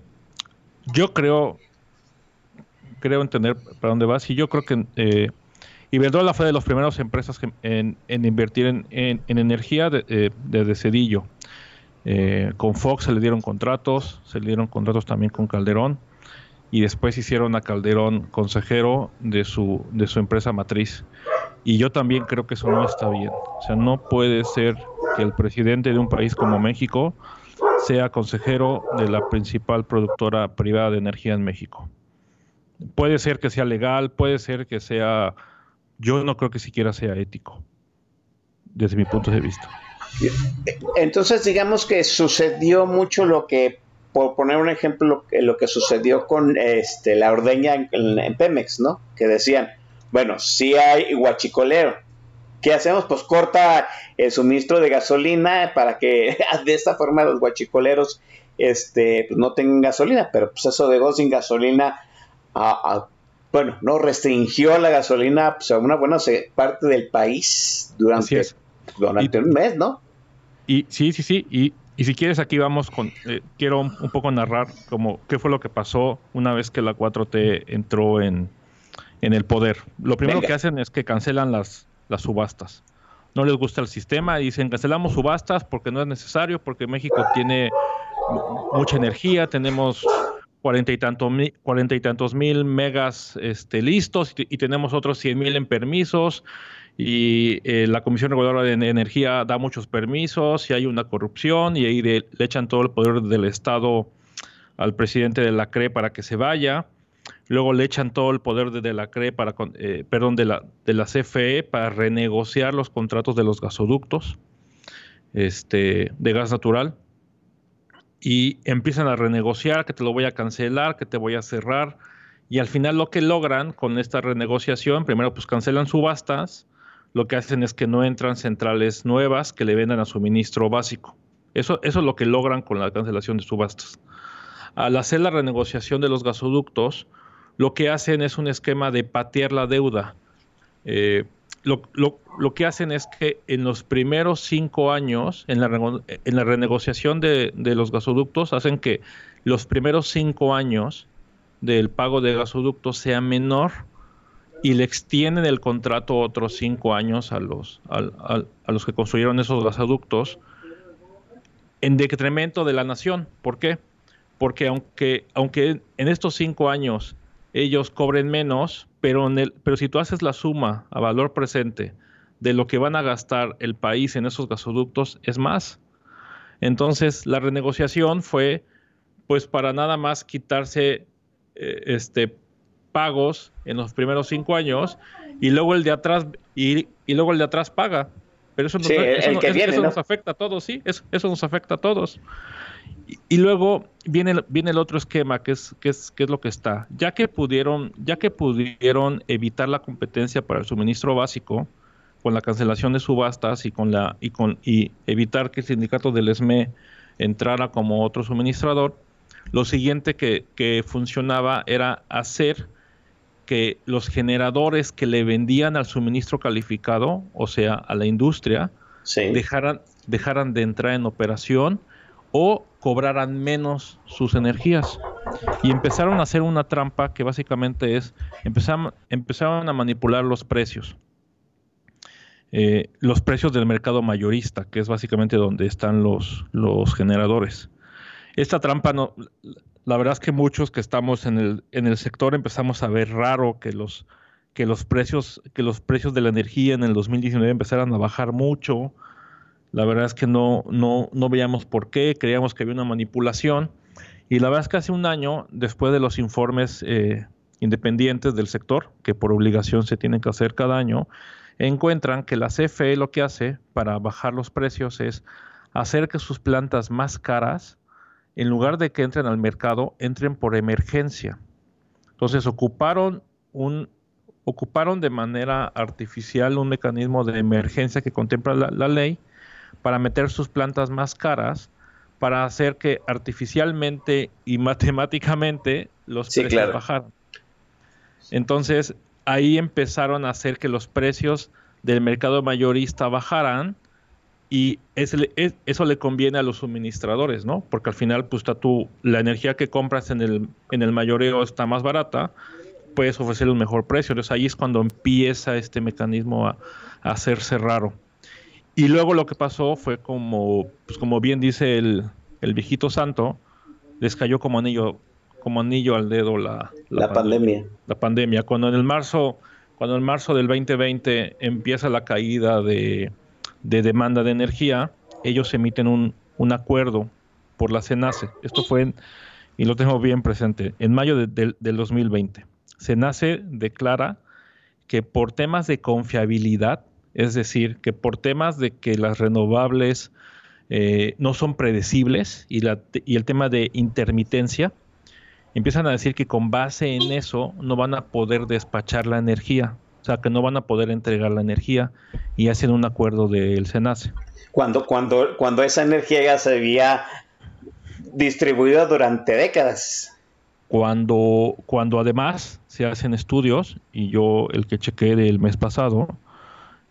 yo creo, creo entender para dónde vas y yo creo que eh, Iberdrola fue de las primeras empresas que, en, invertir en, en, en energía de, eh, desde Cedillo. Eh, con Fox se le dieron contratos, se le dieron contratos también con Calderón y después hicieron a Calderón consejero de su, de su empresa matriz. Y yo también creo que eso no está bien. O sea, no puede ser que el presidente de un país como México sea consejero de la principal productora privada de energía en México. Puede ser que sea legal, puede ser que sea... Yo no creo que siquiera sea ético, desde mi punto de vista.
Entonces, digamos que sucedió mucho lo que por poner un ejemplo, lo que sucedió con este, la ordeña en, Pemex, ¿no? Que decían, bueno, si hay guachicolero, ¿qué hacemos? Pues corta el suministro de gasolina para que [LAUGHS] de esta forma los guachicoleros este, pues no tengan gasolina, pero pues eso dejó sin gasolina a, a, bueno, no restringió la gasolina pues, a una buena parte del país durante, durante
y,
un mes, ¿no?
Y sí, sí, sí, y y si quieres, aquí vamos con. Eh, quiero un, poco narrar como qué fue lo que pasó una vez que la 4T entró en, en el poder. Lo primero Venga. que hacen es que cancelan las, las subastas. No les gusta el sistema y dicen cancelamos subastas porque no es necesario, porque México tiene mucha energía, tenemos cuarenta y, tanto cuarenta y tantos mil megas este, listos y, tenemos otros cien mil en permisos y eh, la Comisión Reguladora de Energía da muchos permisos y hay una corrupción y ahí le echan todo el poder del Estado al presidente de la CRE para que se vaya. Luego le echan todo el poder de, de la CRE para, eh, perdón, de la, de la CFE para renegociar los contratos de los gasoductos este, de gas natural. Y empiezan a renegociar que te lo voy a cancelar, que te voy a cerrar. Y al final lo que logran con esta renegociación, primero pues cancelan subastas, lo que hacen es que no entran centrales nuevas que le vendan a suministro básico. Eso, eso es lo que logran con la cancelación de subastas. Al hacer la renegociación de los gasoductos, lo que hacen es un esquema de patear la deuda. Eh, lo, que hacen es que en los primeros cinco años, en la, en la renegociación de, los gasoductos, hacen que los primeros cinco años del pago de gasoductos sea menor y le extienden el contrato otros cinco años a los, a los que construyeron esos gasoductos en detrimento de la nación. ¿Por qué? Porque aunque, aunque en estos cinco años ellos cobren menos, pero, en el, pero si tú haces la suma a valor presente de lo que van a gastar el país en esos gasoductos, es más. Entonces, la renegociación fue pues para nada más quitarse eh, este pagos en los primeros cinco años y luego el de atrás y, y luego el de atrás paga. Pero eso, nos, eso, nos afecta a todos, sí, eso, eso nos afecta a todos. Y, luego viene, viene el otro esquema, que es, que, es, que es lo que está. Ya que pudieron, ya que pudieron evitar la competencia para el suministro básico, con la cancelación de subastas y con la y con y evitar que el sindicato del ESME entrara como otro suministrador, lo siguiente que, que funcionaba era hacer que los generadores que le vendían al suministro calificado, o sea, a la industria, dejaran, dejaran de entrar en operación o cobraran menos sus energías. Y empezaron a hacer una trampa que básicamente es, empezaron, a manipular los precios. Eh, los precios del mercado mayorista, que es básicamente donde están los, los generadores. Esta trampa no, la verdad es que muchos que estamos en el, en el sector empezamos a ver raro que los, que los precios, que los precios de la energía en el 2019 empezaran a bajar mucho. La verdad es que no, no, no veíamos por qué, creíamos que había una manipulación. Y la verdad es que hace un año, después de los informes eh, independientes del sector, que por obligación se tienen que hacer cada año, encuentran que la CFE lo que hace para bajar los precios es hacer que sus plantas más caras en lugar de que entren al mercado, entren por emergencia. Entonces ocuparon un ocuparon de manera artificial un mecanismo de emergencia que contempla la, ley para meter sus plantas más caras para hacer que artificialmente y [LAUGHS] matemáticamente los precios bajaran. Entonces, ahí empezaron a hacer que los precios del mercado mayorista bajaran y eso le conviene a los suministradores, ¿no? Porque al final, pues está tú, la energía que compras en el, en el mayoreo está más barata, puedes ofrecer un mejor precio. Entonces ahí es cuando empieza este mecanismo a, hacerse raro. Y luego lo que pasó fue como, pues como bien dice el, el viejito santo, les cayó como anillo, como anillo al dedo la,
la, pandemia.
La pandemia. Cuando en el marzo, cuando en marzo del 2020 empieza la caída de de demanda de energía, ellos emiten un, un acuerdo por la CENACE. Esto fue, y lo tengo bien presente, en mayo de, del 2020. CENACE declara que por temas de confiabilidad, es decir, que por temas de que las renovables eh, no son predecibles y, la, y el tema de intermitencia, empiezan a decir que con base en eso no van a poder despachar la energía. O sea, que no van a poder entregar la energía y hacen un acuerdo del SENACE.
Cuando, cuando, cuando esa energía ya se había distribuido durante décadas.
Cuando, cuando además se hacen estudios, y yo el que chequé del mes pasado,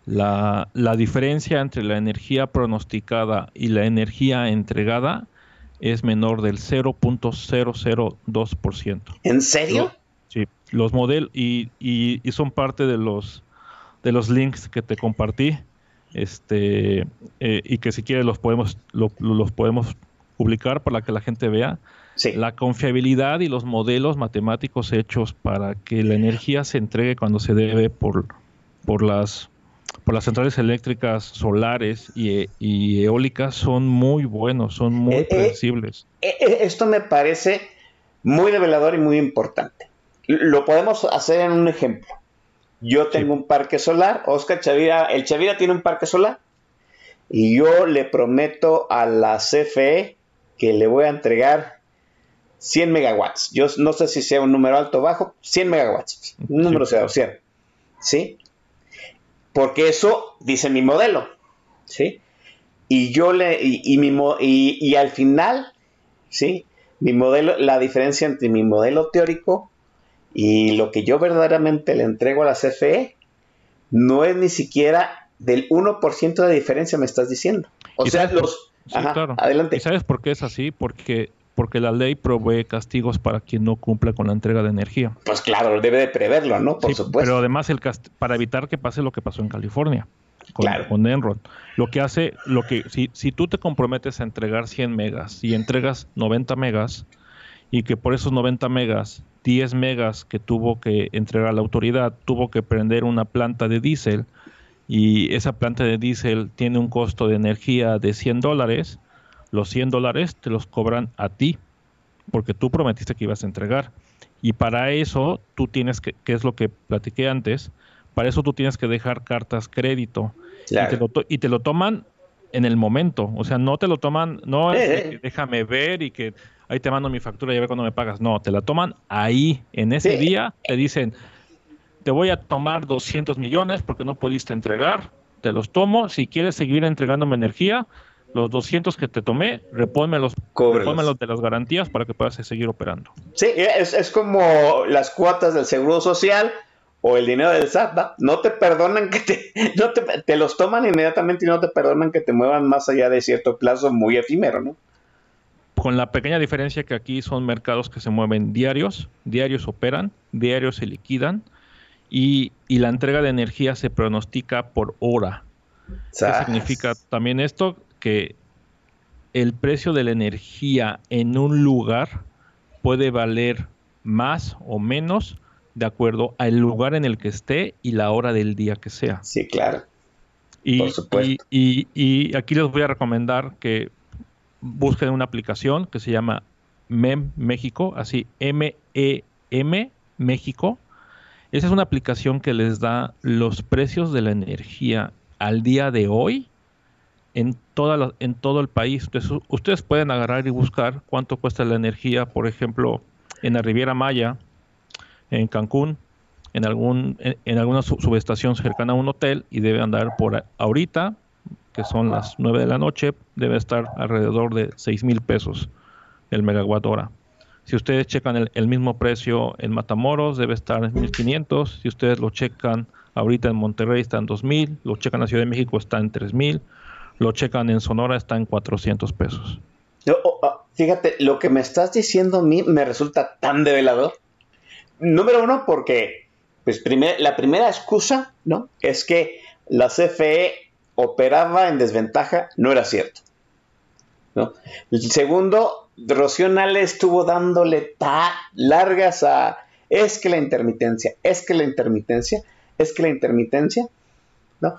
la, la diferencia entre la energía pronosticada y la energía entregada es menor del 0.002%.
¿En serio?
Sí, los modelos y, y, son parte de los de los links que te compartí este eh, y que si quieres los podemos los podemos publicar para que la gente vea la confiabilidad y los modelos matemáticos hechos para que la energía se entregue cuando se debe por por las por las centrales eléctricas solares y, y eólicas son muy buenos son muy eh,
eh, esto me parece muy revelador y muy importante lo podemos hacer en un ejemplo. Yo tengo un parque solar, Oscar Chavira, el Chavira tiene un parque solar y yo le prometo a la CFE que le voy a entregar 100 megawatts. Yo no sé si sea un número alto o bajo, 100 megawatts. Un número sea 100. ¿Sí? Porque eso dice mi modelo. ¿Sí? Y yo le, y, mi, y, y al final, ¿sí? Mi modelo, la diferencia entre mi modelo teórico y lo que yo verdaderamente le entrego a la CFE no es ni siquiera del 1% de diferencia, me estás diciendo. O sea, los...
adelante. ¿Y sabes por qué es así? Porque, porque la ley provee castigos para quien no cumpla con la entrega de energía.
Pues claro, debe de preverlo, ¿no? Por
Sí,
supuesto.
Pero además el cast- para evitar que pase lo que pasó en California con,
Claro.
con Enron. Lo que hace, lo que si, si tú te comprometes a entregar 100 megas y entregas 90 megas y que por esos 90 megas 10 megas que tuvo que entregar la autoridad tuvo que prender una planta de diésel y esa planta de diésel tiene un costo de energía de 100 dólares, los 100 dólares te los cobran a ti porque tú prometiste que ibas a entregar. Y para eso tú tienes que, que es lo que platiqué antes, para eso tú tienes que dejar cartas crédito.
Claro.
Y, te lo, y te lo toman en el momento. O sea, no te lo toman, no es de
Eh,
que
eh.
déjame ver y que ahí te mando mi factura y a ver cuándo me pagas. No, te la toman ahí, en ese
Sí.
día, te dicen, te voy a tomar 200 millones porque no pudiste entregar, te los tomo, si quieres seguir entregándome energía, los 200 que te tomé, repónmelos, repónmelos de las garantías para que puedas seguir operando.
Sí, es, es como las cuotas del Seguro Social o el dinero del SAT, ¿va? No te perdonan que te, [LAUGHS] no te, te los toman inmediatamente y no te perdonan que te muevan más allá de cierto plazo muy efímero, ¿no?
Con la pequeña diferencia que aquí son mercados que se mueven diarios, diarios operan, diarios se liquidan y, y la entrega de energía se pronostica por hora. ¿Qué significa también esto? Que el precio de la energía en un lugar puede valer más o menos de acuerdo al lugar en el que esté y la hora del día que sea.
Sí, claro.
Y,
Por supuesto.
y- y- y aquí les voy a recomendar que busquen una aplicación que se llama MEM México, así M-E-M México. Esa es una aplicación que les da los precios de la energía al día de hoy en, toda la- en todo el país. Ustedes pueden agarrar y buscar cuánto cuesta la energía, por ejemplo, en la Riviera Maya, en Cancún, en algún en, en alguna su- subestación cercana a un hotel y debe andar por ahorita, que son las 9 de la noche, debe estar alrededor de 6 mil pesos el megawatt hora. Si ustedes checan el, el mismo precio en Matamoros, debe estar en 1500. Si ustedes lo checan ahorita en Monterrey, está en 2000. Lo checan en la Ciudad de México, está en 3000. Lo checan en Sonora, está en 400 pesos.
Oh, ah, fíjate, lo que me estás diciendo a mí me resulta tan develador. Número uno, porque pues, la primera excusa, ¿no? Es que la CFE operaba en desventaja, no era cierto. ¿no? El segundo, Rocío Nale estuvo dándole ta largas a es que la intermitencia, es que la intermitencia, es que la intermitencia, ¿no?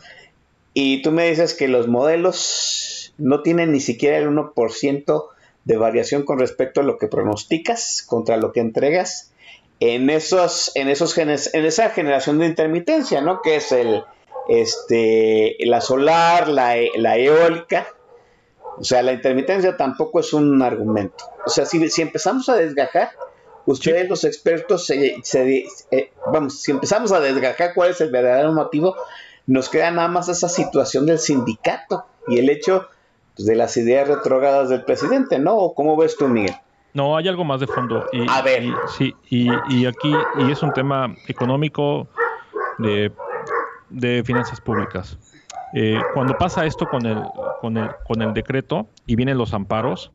Y tú me dices que los modelos no tienen ni siquiera el 1% de variación con respecto a lo que pronosticas contra lo que entregas en esos en esos genes, en esa generación de intermitencia, ¿no? Que es el este la solar, la, e- la eólica. O sea, la intermitencia tampoco es un argumento. O sea, si, si empezamos a desgajar, ustedes los expertos, se- se- eh, vamos, si empezamos a desgajar cuál es el verdadero motivo, nos queda nada más esa situación del sindicato y el hecho pues, de las ideas retrógradas del presidente, ¿no? ¿O ¿Cómo ves tú, Miguel?
No, hay algo más de fondo. Y,
A ver.
y- sí, y, y aquí y es un tema económico de, de finanzas públicas. Eh, cuando pasa esto con el, con, el, con el decreto y vienen los amparos,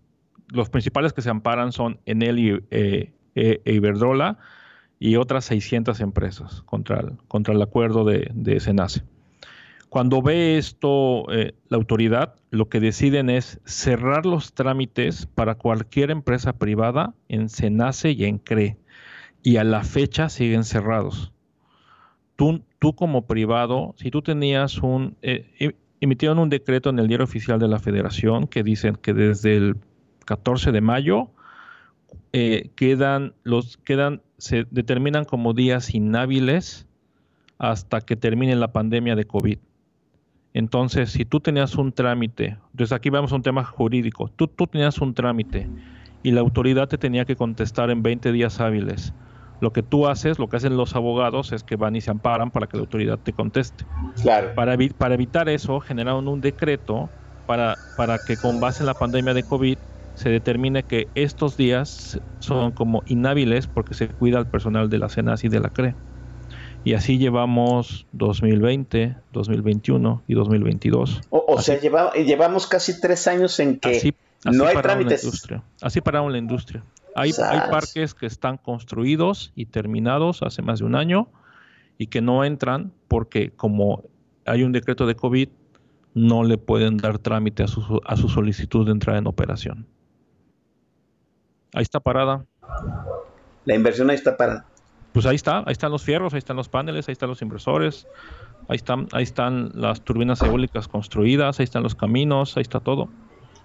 los principales que se amparan son Enel y eh, eh, e Iberdrola y otras 600 empresas contra el, contra el acuerdo de, de Senace. Cuando ve esto eh, la autoridad, lo que deciden es cerrar los trámites para cualquier empresa privada en Senace y en CRE. Y a la fecha siguen cerrados. Tú, tú como privado, si tú tenías un... eh, em- emitieron un decreto en el diario oficial de la federación que dicen que desde el 14 de mayo eh, quedan los quedan se determinan como días inhábiles hasta que termine la pandemia de COVID. Entonces, si tú tenías un trámite, entonces aquí vamos a un tema jurídico, tú, tú tenías un trámite y la autoridad te tenía que contestar en 20 días hábiles. Lo que tú haces, lo que hacen los abogados es que van y se amparan para que la autoridad te conteste.
Claro.
Para, evi- para evitar eso, generaron un decreto para, para que con base en la pandemia de COVID se determine que estos días son como inhábiles porque se cuida al personal de la CENAS y de la CRE. Y así llevamos 2020, 2021 y 2022.
O, o sea, lleva- llevamos casi tres años en que
Así, Así
no hay
pararon la
trámites.
industria. Así pararon la industria. Hay, hay parques que están construidos y terminados hace más de un año y que no entran porque como hay un decreto de COVID, no le pueden dar trámite a su, a su solicitud de entrada en operación. Ahí está parada.
La inversión ahí está para.
Pues ahí está, ahí están los fierros, ahí están los paneles, ahí están los inversores, ahí están, ahí están las turbinas eólicas construidas, ahí están los caminos, ahí está todo.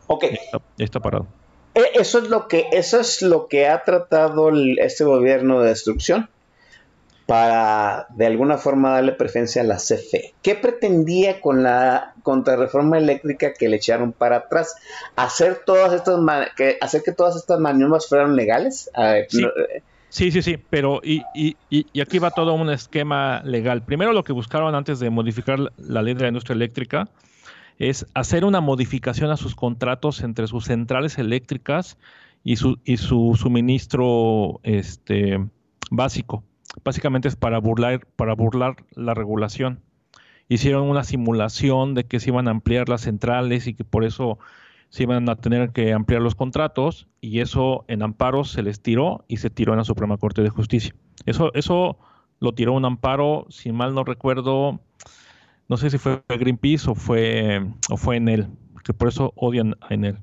Ok,
Ahí está, ahí está parado.
E- eso es lo que, eso es lo que ha tratado el- este gobierno de destrucción para de alguna forma darle preferencia a la CFE. ¿Qué pretendía con la contrarreforma eléctrica que le echaron para atrás? Hacer todas estas que hacer que todas estas maniobras fueran legales. Ver,
Sí.
no, eh,
Sí, sí, sí, pero y, y, y, aquí va todo un esquema legal. Primero lo que buscaron antes de modificar la ley de la industria eléctrica es hacer una modificación a sus contratos entre sus centrales eléctricas y su, y su suministro este, básico. Básicamente es para burlar, para burlar la regulación. Hicieron una simulación de que se iban a ampliar las centrales y que por eso se iban a tener que ampliar los contratos y eso en amparos se les tiró y se tiró en la Suprema Corte de Justicia. Eso, eso lo tiró un amparo, si mal no recuerdo, no sé si fue Greenpeace o fue, o fue Enel, que por eso odian a Enel.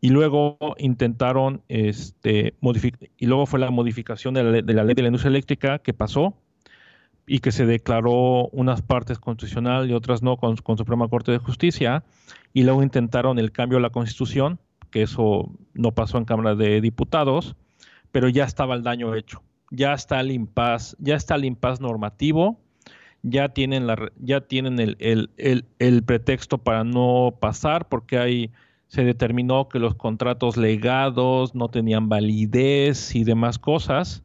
Y luego intentaron, este, y luego fue la modificación de la, de la ley de la industria eléctrica que pasó y que se declaró unas partes constitucional y otras no con, con Suprema Corte de Justicia, y luego intentaron el cambio a la Constitución, que eso no pasó en Cámara de Diputados, pero ya estaba el daño hecho, ya está el impas, ya está el impas normativo, ya tienen, la, ya tienen el, el- el- el pretexto para no pasar, porque hay, se determinó que los contratos legados no tenían validez y demás cosas.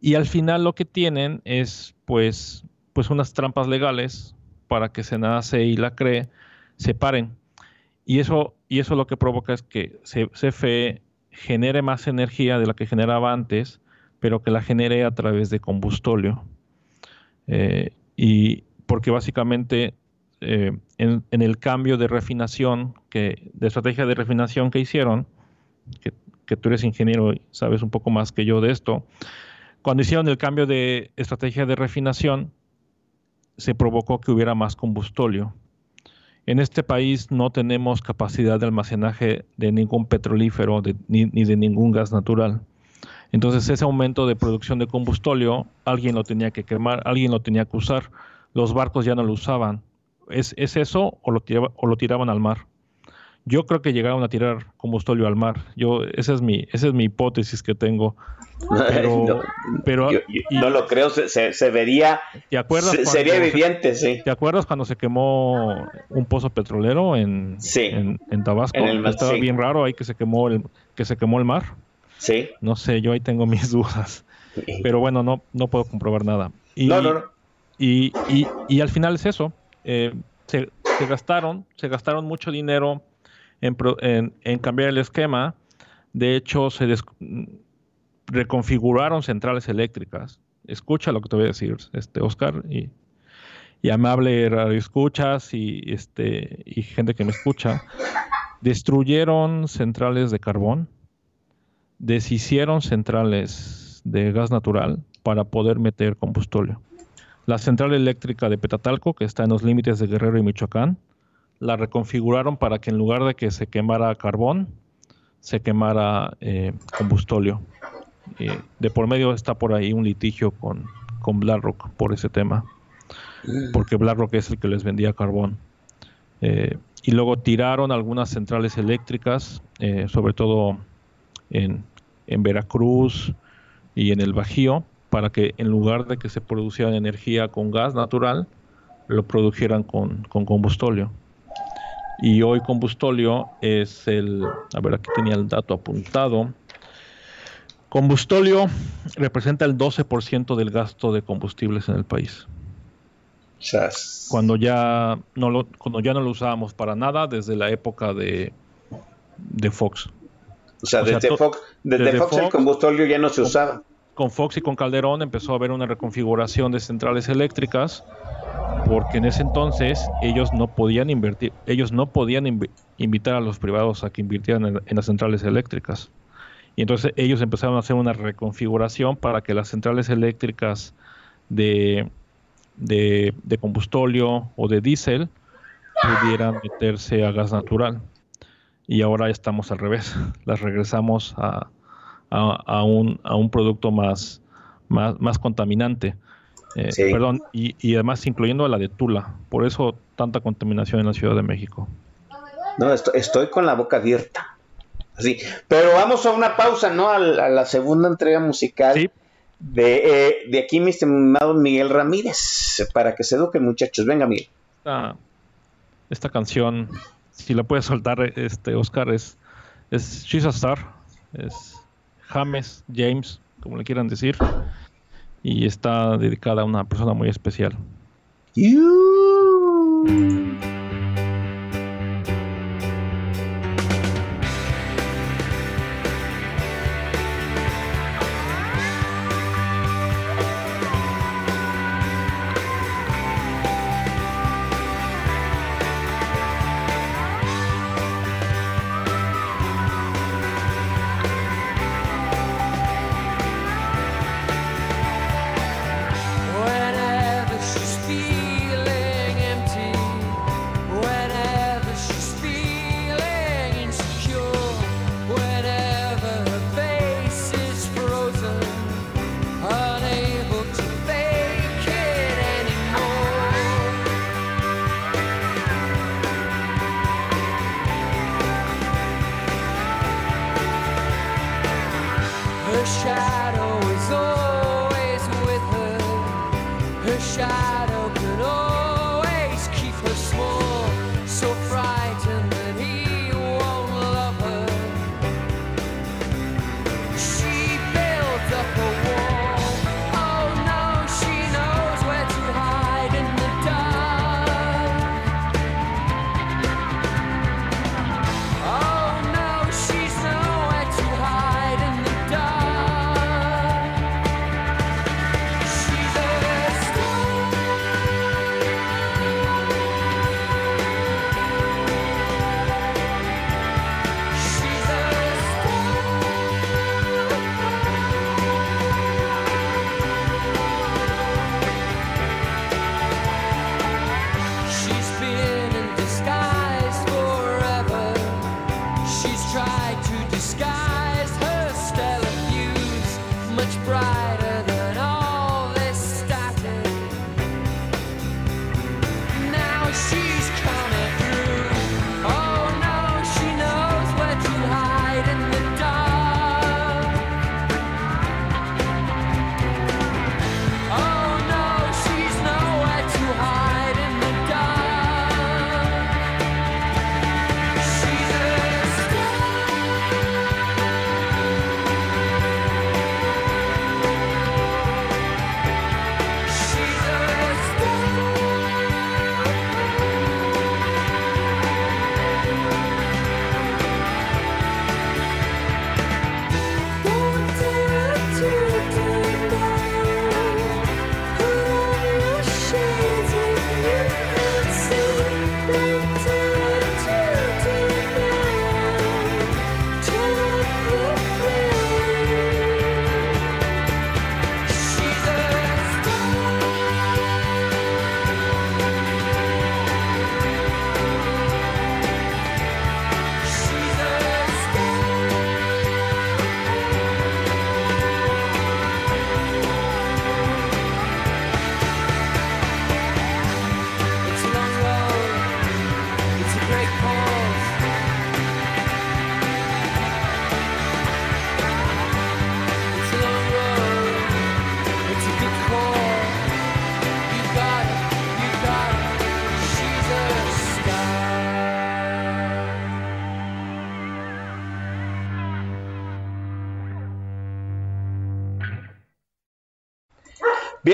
Y al final lo que tienen es pues, pues unas trampas legales para que Senase y la CRE se paren. Y eso, y eso lo que provoca es que CFE genere más energía de la que generaba antes, pero que la genere a través de combustóleo. Eh, y porque básicamente eh, en, en el cambio de refinación, que, de estrategia de refinación que hicieron, que, que tú eres ingeniero y sabes un poco más que yo de esto, cuando hicieron el cambio de estrategia de refinación, se provocó que hubiera más combustóleo. En este país no tenemos capacidad de almacenaje de ningún petrolífero ni, de ningún gas natural. Entonces ese aumento de producción de combustóleo, alguien lo tenía que quemar, alguien lo tenía que usar. Los barcos ya no lo usaban. ¿Es, es eso o lo, o lo tiraban al mar? Yo creo que llegaron a tirar combustóleo al mar. Yo, esa es mi, esa es mi hipótesis que tengo. Pero, [LAUGHS]
no,
pero
yo- yo
y-
no lo creo, se, vería,
¿te acuerdas
se- sería
se-
evidente, sí.
¿Te acuerdas cuando se quemó un pozo petrolero en,
Sí.
en, en Tabasco?
En el
Estaba
sí.
bien raro ahí que se quemó el que se quemó el mar.
Sí.
No sé, yo ahí tengo [LAUGHS] mis dudas. Pero bueno, no, no puedo comprobar nada. Y,
no, no, no.
y, y- y al final es eso. eh, se, se gastaron, se gastaron mucho dinero en, en- cambiar el esquema. De hecho, se reconfiguraron centrales eléctricas. Escucha lo que te voy a decir, este Oscar, y, y amable radio escuchas y este y gente que me escucha. Destruyeron centrales de carbón, deshicieron centrales de gas natural para poder meter combustóleo. La central eléctrica de Petatalco, que está en los límites de Guerrero y Michoacán, la reconfiguraron para que en lugar de que se quemara carbón, se quemara eh, combustóleo. Eh, de por medio está por ahí un litigio con, con BlackRock por ese tema, porque BlackRock es el que les vendía carbón. Eh, y luego tiraron algunas centrales eléctricas, eh, sobre todo en, en Veracruz y en el Bajío, para que en lugar de que se produciera energía con gas natural, lo produjeran con, con combustóleo. Y hoy combustóleo es el, a ver, aquí tenía el dato apuntado. Combustóleo representa el 12% del gasto de combustibles en el país. Cuando ya no lo, cuando ya no lo usábamos para nada desde la época de, de Fox.
O sea,
o sea,
desde, Fox, desde
desde
Fox el combustóleo ya no se usaba.
Con Fox y con Calderón empezó a haber una reconfiguración de centrales eléctricas porque en ese entonces ellos no podían invertir, ellos no podían invi- invitar a los privados a que invirtieran en, en las centrales eléctricas. Y entonces ellos empezaron a hacer una reconfiguración para que las centrales eléctricas de, de, de combustóleo o de diésel pudieran meterse a gas natural. Y ahora estamos al revés, [LAUGHS] las regresamos a, a, a un, a un producto más, más, más contaminante. Eh,
Sí.
Perdón, y, y además incluyendo a la de Tula. Por eso tanta contaminación en la Ciudad de México.
No, estoy, estoy con la boca abierta. Así. Pero vamos a una pausa, ¿no? A, la- a la segunda entrega musical
Sí.
de, eh, de aquí, mi estimado Miguel Ramírez, para que se eduquen, muchachos. Venga, Miguel.
Esta, esta canción, si la puedes soltar, este Oscar, es, es She's a Star, es James, James, como le quieran decir, y está dedicada a una persona muy especial.
Shadow is always with her. Her shadow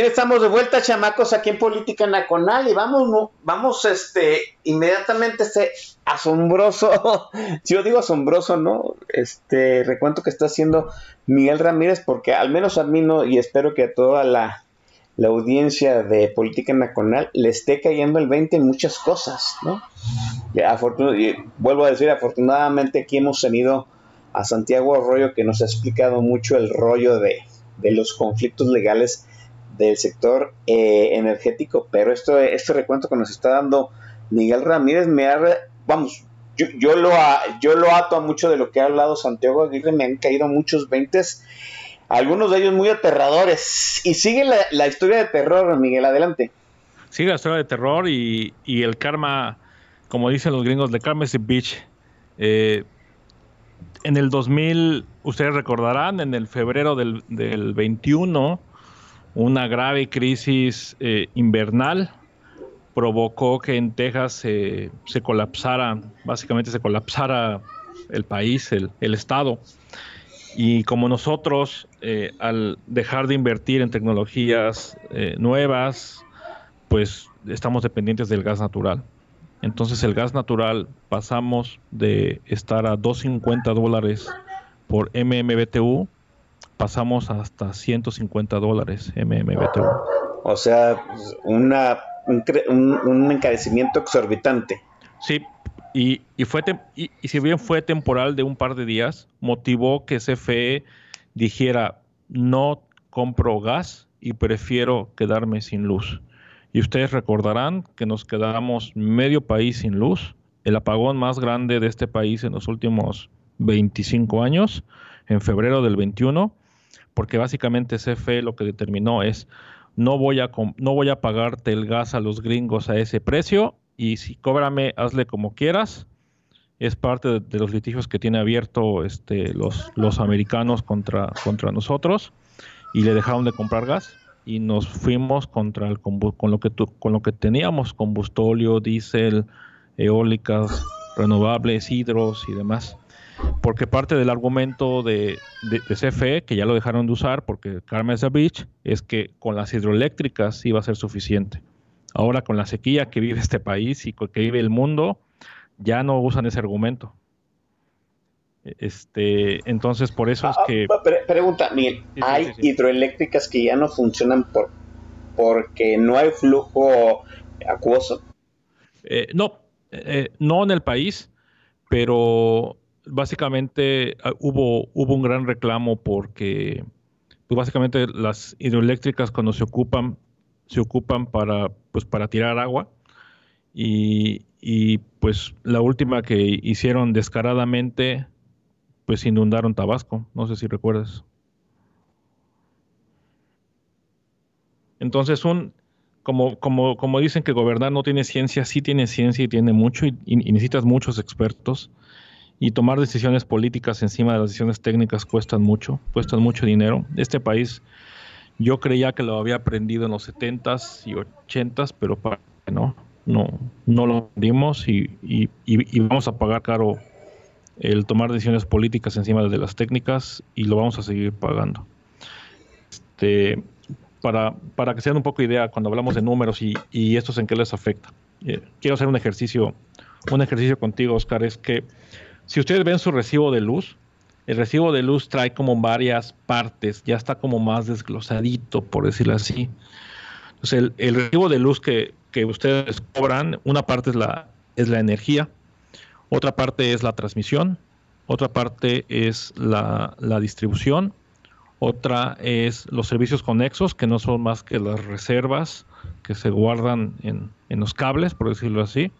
Estamos de vuelta, chamacos, aquí en Política Nacional y vamos, vamos, este, inmediatamente este asombroso, si [LAUGHS] yo digo asombroso, ¿no? Este recuento que está haciendo Miguel Ramírez, porque al menos a mí no, y espero que a toda la, la audiencia de política nacional le esté cayendo el 20 en muchas cosas, ¿no? Vuelvo a decir, afortunadamente aquí hemos tenido a Santiago Arroyo que nos ha explicado mucho el rollo de, de los conflictos legales del sector eh, energético, pero esto, este recuento que nos está dando Miguel Ramírez me ha, vamos, yo, yo lo, yo lo ato a mucho de lo que ha hablado Santiago Aguirre, me han caído muchos veintes, algunos de ellos muy aterradores. Y sigue la, historia de terror, Miguel, adelante.
Sigue la historia de terror y, y el karma, como dicen los gringos, the karma is a bitch. Eh, en el 2000, ustedes recordarán, en el febrero del, del 21, una grave crisis eh, invernal provocó que en Texas se- se colapsara, básicamente se colapsara el país, el, el estado. Y como nosotros, eh, al dejar de invertir en tecnologías eh, nuevas, pues estamos dependientes del gas natural. Entonces el gas natural pasamos de estar a 2.50 dólares por MMBTU, pasamos hasta 150 dólares MMBTU.
O sea, una, un, un- encarecimiento exorbitante.
Sí, y, y fue y, y si bien fue temporal de un par de días, motivó que CFE dijera no compro gas y prefiero quedarme sin luz. Y ustedes recordarán que nos quedamos medio país sin luz, el apagón más grande de este país en los últimos 25 años, en febrero del 21, porque básicamente CFE lo que determinó es no voy a no voy a pagarte el gas a los gringos a ese precio y si cóbrame hazle como quieras. Es parte de, los litigios que tiene abierto este, los, los americanos contra, contra nosotros y le dejaron de comprar gas y nos fuimos contra el con lo que tu- con lo que teníamos combustóleo, diésel, eólicas, renovables, hidros y demás. Porque parte del argumento de, de- de CFE, que ya lo dejaron de usar porque Carmen Beach, es que con las hidroeléctricas iba a ser suficiente. Ahora con la sequía que vive este país y que vive el mundo, ya no usan ese argumento. Este, entonces por eso es que
Ah, pre- pregunta, Miguel,
sí,
¿hay
sí, sí.
hidroeléctricas que ya no funcionan por porque no hay flujo acuoso?
Eh, no, eh, no en el país, pero básicamente ah, hubo, hubo un gran reclamo porque pues básicamente las hidroeléctricas cuando se ocupan, se ocupan para, pues para tirar agua y, y, pues la última que hicieron descaradamente pues inundaron Tabasco, no sé si recuerdas. Entonces, un, como, como, como dicen que gobernar no tiene ciencia, sí tiene ciencia y tiene mucho, y, y necesitas muchos expertos. Y tomar decisiones políticas encima de las decisiones técnicas cuestan mucho, cuestan mucho dinero. Este país, yo creía que lo había aprendido en los 70s y 80s, pero para que no, no, no lo aprendimos y, y, vamos a pagar caro el tomar decisiones políticas encima de las técnicas y lo vamos a seguir pagando. Este, para, para que se den un poco idea cuando hablamos de números y, y estos en qué les afecta. Eh, quiero hacer un ejercicio, un ejercicio contigo, Oscar, es que si ustedes ven su recibo de luz, el recibo de luz trae como varias partes, ya está como más desglosadito, por decirlo así. Entonces, el, el recibo de luz que, que ustedes cobran, una parte es la, es la energía, otra parte es la transmisión, otra parte es la, la distribución, otra es los servicios conexos, que no son más que las reservas que se guardan en, en los cables, por decirlo así.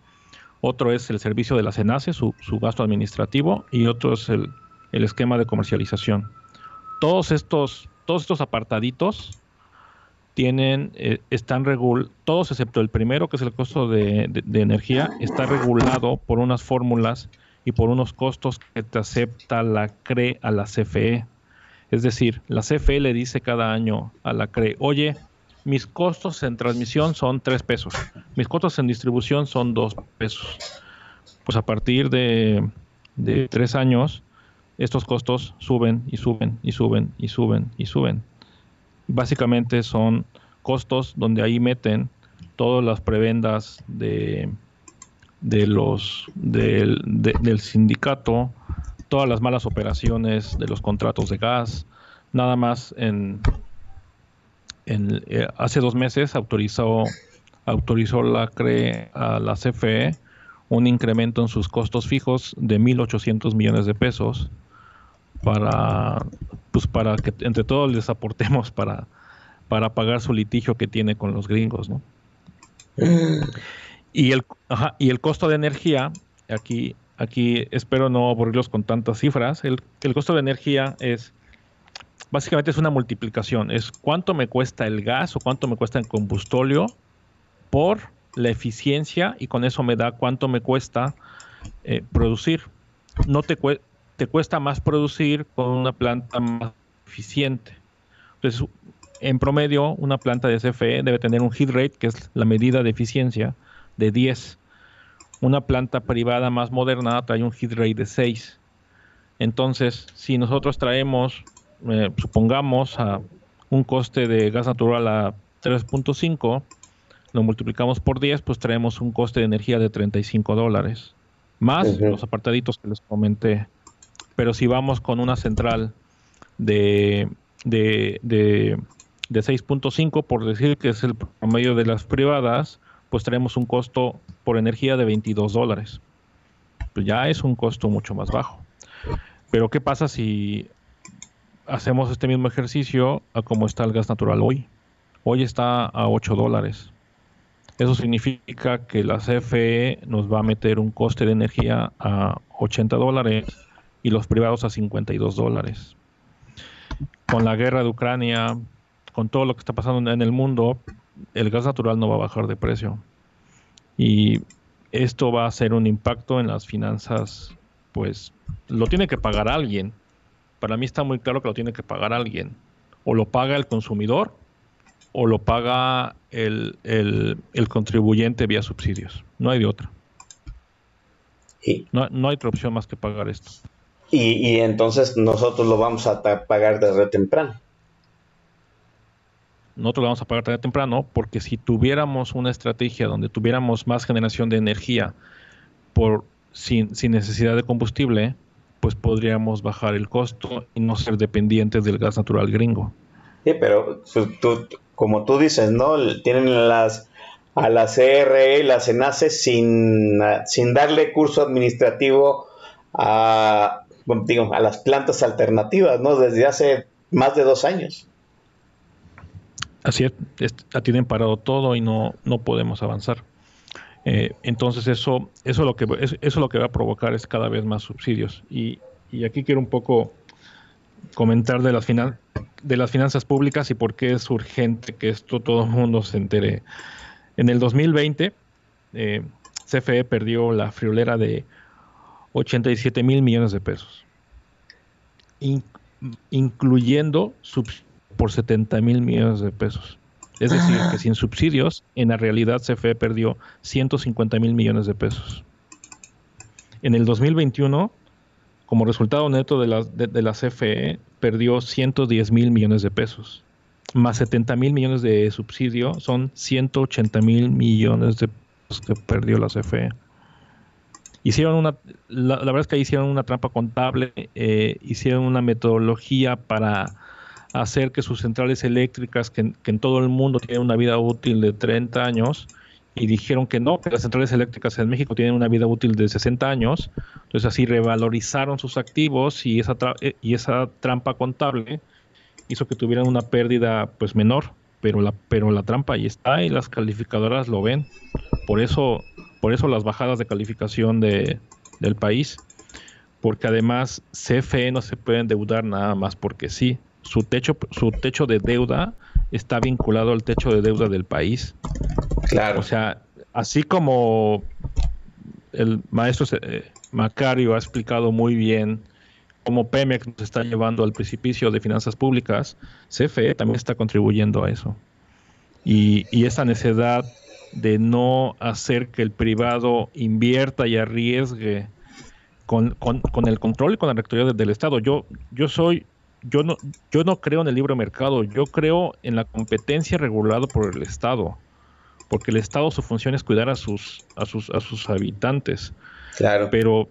Otro es el servicio de la CENACE, su, su gasto administrativo, y otro es el, el esquema de comercialización. Todos estos, todos estos apartaditos tienen, eh, están regul todos excepto el primero, que es el costo de, de- de energía, está regulado por unas fórmulas y por unos costos que te acepta la CRE a la CFE. Es decir, la CFE le dice cada año a la CRE, oye, mis costos en transmisión son 3 pesos, mis costos en distribución son 2 pesos. Pues a partir de, de 3 años, estos costos suben y suben y suben y suben y suben. Básicamente son costos donde ahí meten todas las prebendas de, de los del, de- del sindicato, todas las malas operaciones de los contratos de gas, nada más en en- eh, hace dos meses autorizó, autorizó la CRE a la CFE un incremento en sus costos fijos de 1.800 millones de pesos para, pues para que entre todos les aportemos [LAUGHS] para, para pagar su litigio que tiene con los gringos, ¿no? Y el, ajá, y el costo de energía, aquí, aquí espero no aburrirlos con tantas cifras, el, el costo de energía es, básicamente es una multiplicación, es cuánto me cuesta el gas o cuánto me cuesta el combustóleo por la eficiencia y con eso me da cuánto me cuesta eh, producir. No te, te cuesta más producir con una planta más eficiente. Entonces, en promedio, una planta de CFE debe tener un hit rate, que es la medida de eficiencia, de 10. Una planta privada más moderna trae un hit rate de 6. Entonces, si nosotros traemos, eh, supongamos, a un coste de gas natural a 3.5, lo multiplicamos por 10, pues traemos un coste de energía de 35 dólares. Más los apartaditos que les comenté. Pero si vamos con una central de, de, de, de 6.5, por decir que es el promedio de las privadas, pues traemos un costo por energía de 22 dólares. Pues ya es un costo mucho más bajo. Pero ¿qué pasa si hacemos este mismo ejercicio a cómo está el gas natural hoy? Hoy está a 8 dólares. Eso significa que la CFE nos va a meter un coste de energía a 80 dólares y los privados a 52 dólares. Con la guerra de Ucrania, con todo lo que está pasando en el mundo, el gas natural no va a bajar de precio. Y esto va a ser un impacto en las finanzas, pues lo tiene que pagar alguien. Para mí está muy claro que lo tiene que pagar alguien. O lo paga el consumidor o lo paga el, el- el contribuyente vía subsidios. No hay de otra.
Y,
No, no hay otra opción más que pagar esto.
y, y entonces nosotros lo vamos a pagar desde temprano.
nosotros lo vamos a pagar tarde temprano, porque si tuviéramos una estrategia donde tuviéramos más generación de energía por sin, sin necesidad de combustible, pues podríamos bajar el costo y no ser dependientes del gas natural gringo.
Sí, pero tú- tú- como tú dices, ¿no? Tienen las a la CRE y la CENACE sin, ah, sin darle curso administrativo a, bueno, digo, a las plantas alternativas, ¿no? Desde hace más de dos años.
Así es, es- la tienen parado todo y no, no podemos avanzar. Eh, entonces eso, eso, lo que, eso, lo que va a provocar es cada vez más subsidios. Y, y aquí quiero un poco comentar de las, finan- de las finanzas públicas y por qué es urgente que esto todo el mundo se entere. En el 2020, eh, CFE perdió la friolera de 87 mil millones de pesos, in- incluyendo subsidios por 70 mil millones de pesos. Es decir, que sin subsidios, en la realidad CFE perdió 150 mil millones de pesos. En el 2021, como resultado neto de la, de, de la CFE, perdió 110 mil millones de pesos. Más 70 mil millones de subsidio son 180 mil millones de pesos que perdió la CFE. Hicieron una, la, la verdad es que ahí hicieron una trampa contable, eh, hicieron una metodología para hacer que sus centrales eléctricas, que, que en todo el mundo tienen una vida útil de 30 años, y dijeron que no, que las centrales eléctricas en México tienen una vida útil de 60 años, entonces así revalorizaron sus activos y esa, tra- eh, y esa trampa contable hizo que tuvieran una pérdida pues menor, pero la, pero la trampa ahí está y las calificadoras lo ven. Por eso, por eso las bajadas de calificación de, del país, porque además CFE no se puede endeudar nada más porque sí. Su techo, su techo de deuda está vinculado al techo de deuda del país.
Claro.
O sea, así como el maestro eh, Macario ha explicado muy bien cómo Pemex nos está llevando al precipicio de finanzas públicas, CFE también está contribuyendo a eso. Y, y esa necesidad de no hacer que el privado invierta y arriesgue con, con- con el control y con la rectoría de- del Estado. Yo, yo soy, yo no, yo no creo en el libre mercado, yo creo en la competencia regulada por el Estado, porque el Estado su función es cuidar a sus, a sus, a sus habitantes.
Claro.
Pero,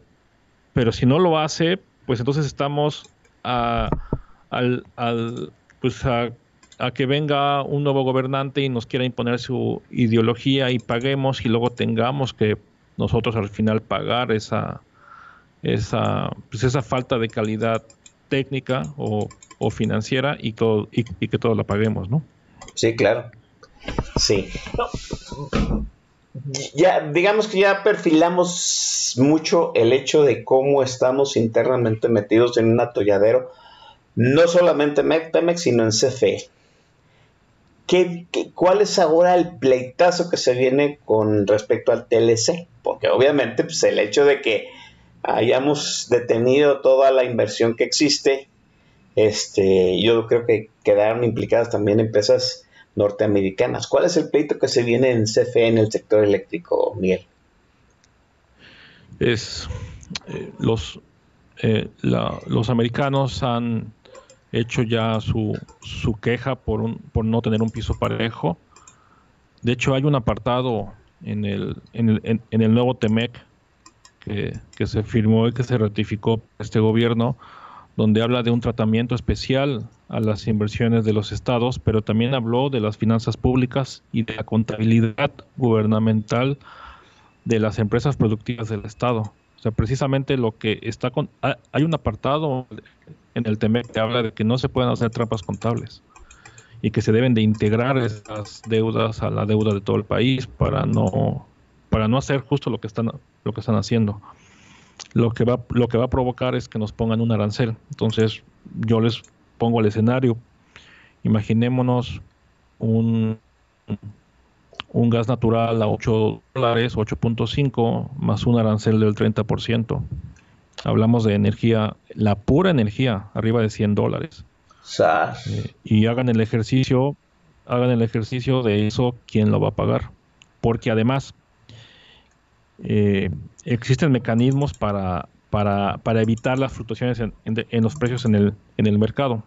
pero si no lo hace, pues entonces estamos a, al, al- pues a a que venga un nuevo gobernante y nos quiera imponer su ideología y paguemos y luego tengamos que nosotros al final pagar esa esa pues esa falta de calidad técnica o, financiera y todo y, que todo la paguemos, ¿no?
Sí, claro. Sí. Ya, digamos que ya perfilamos mucho el hecho de cómo estamos internamente metidos en un atolladero, no solamente en Pemex, sino en CFE. ¿Qué, qué, cuál es ahora el pleitazo que se viene con respecto al TLC? Porque obviamente pues, el hecho de que hayamos detenido toda la inversión que existe, este, yo creo que quedaron implicadas también empresas norteamericanas. ¿Cuál es el pleito que se viene en CFE en el sector eléctrico, Miguel?
Es eh, los eh, la, los americanos han hecho ya su, su queja por un, por no tener un piso parejo. De hecho, hay un apartado en el, en el, en, en el nuevo TEMEC que, se firmó y que se ratificó este gobierno, donde habla de un tratamiento especial a las inversiones de los estados, pero también habló de las finanzas públicas y de la contabilidad gubernamental de las empresas productivas del estado. O sea, precisamente lo que está con... Hay un apartado en el TEMEC que habla de que no se pueden hacer trampas contables y que se deben de integrar esas deudas a la deuda de todo el país para no para no hacer justo lo que están lo que están haciendo. Lo que va lo que va a provocar es que nos pongan un arancel. Entonces, yo les pongo el escenario. Imaginémonos un un gas natural a 8 dólares, 8.5 más un arancel del 30%. Hablamos de energía, la pura energía, arriba de 100 dólares. Eh, y hagan el ejercicio, hagan el ejercicio de eso, ¿quién lo va a pagar? Porque además eh, existen mecanismos para, para, para, evitar las fluctuaciones en, en, en, los precios en el, en el mercado.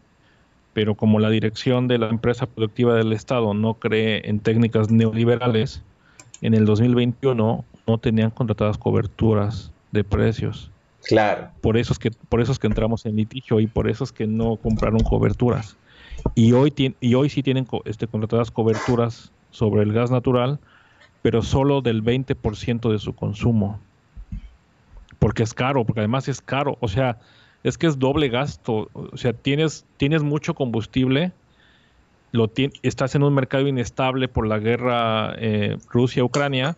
Pero como la dirección de la empresa productiva del Estado no cree en técnicas neoliberales, en el 2021 no tenían contratadas coberturas de precios.
Claro.
Por eso es que por eso es que entramos en litigio y por eso es que no compraron coberturas. Y hoy y hoy sí tienen este contratadas coberturas sobre el gas natural, pero solo del 20% de su consumo. Porque es caro, porque además es caro, o sea, es que es doble gasto, o sea, tienes tienes mucho combustible, lo estás en un mercado inestable por la guerra eh, Rusia-Ucrania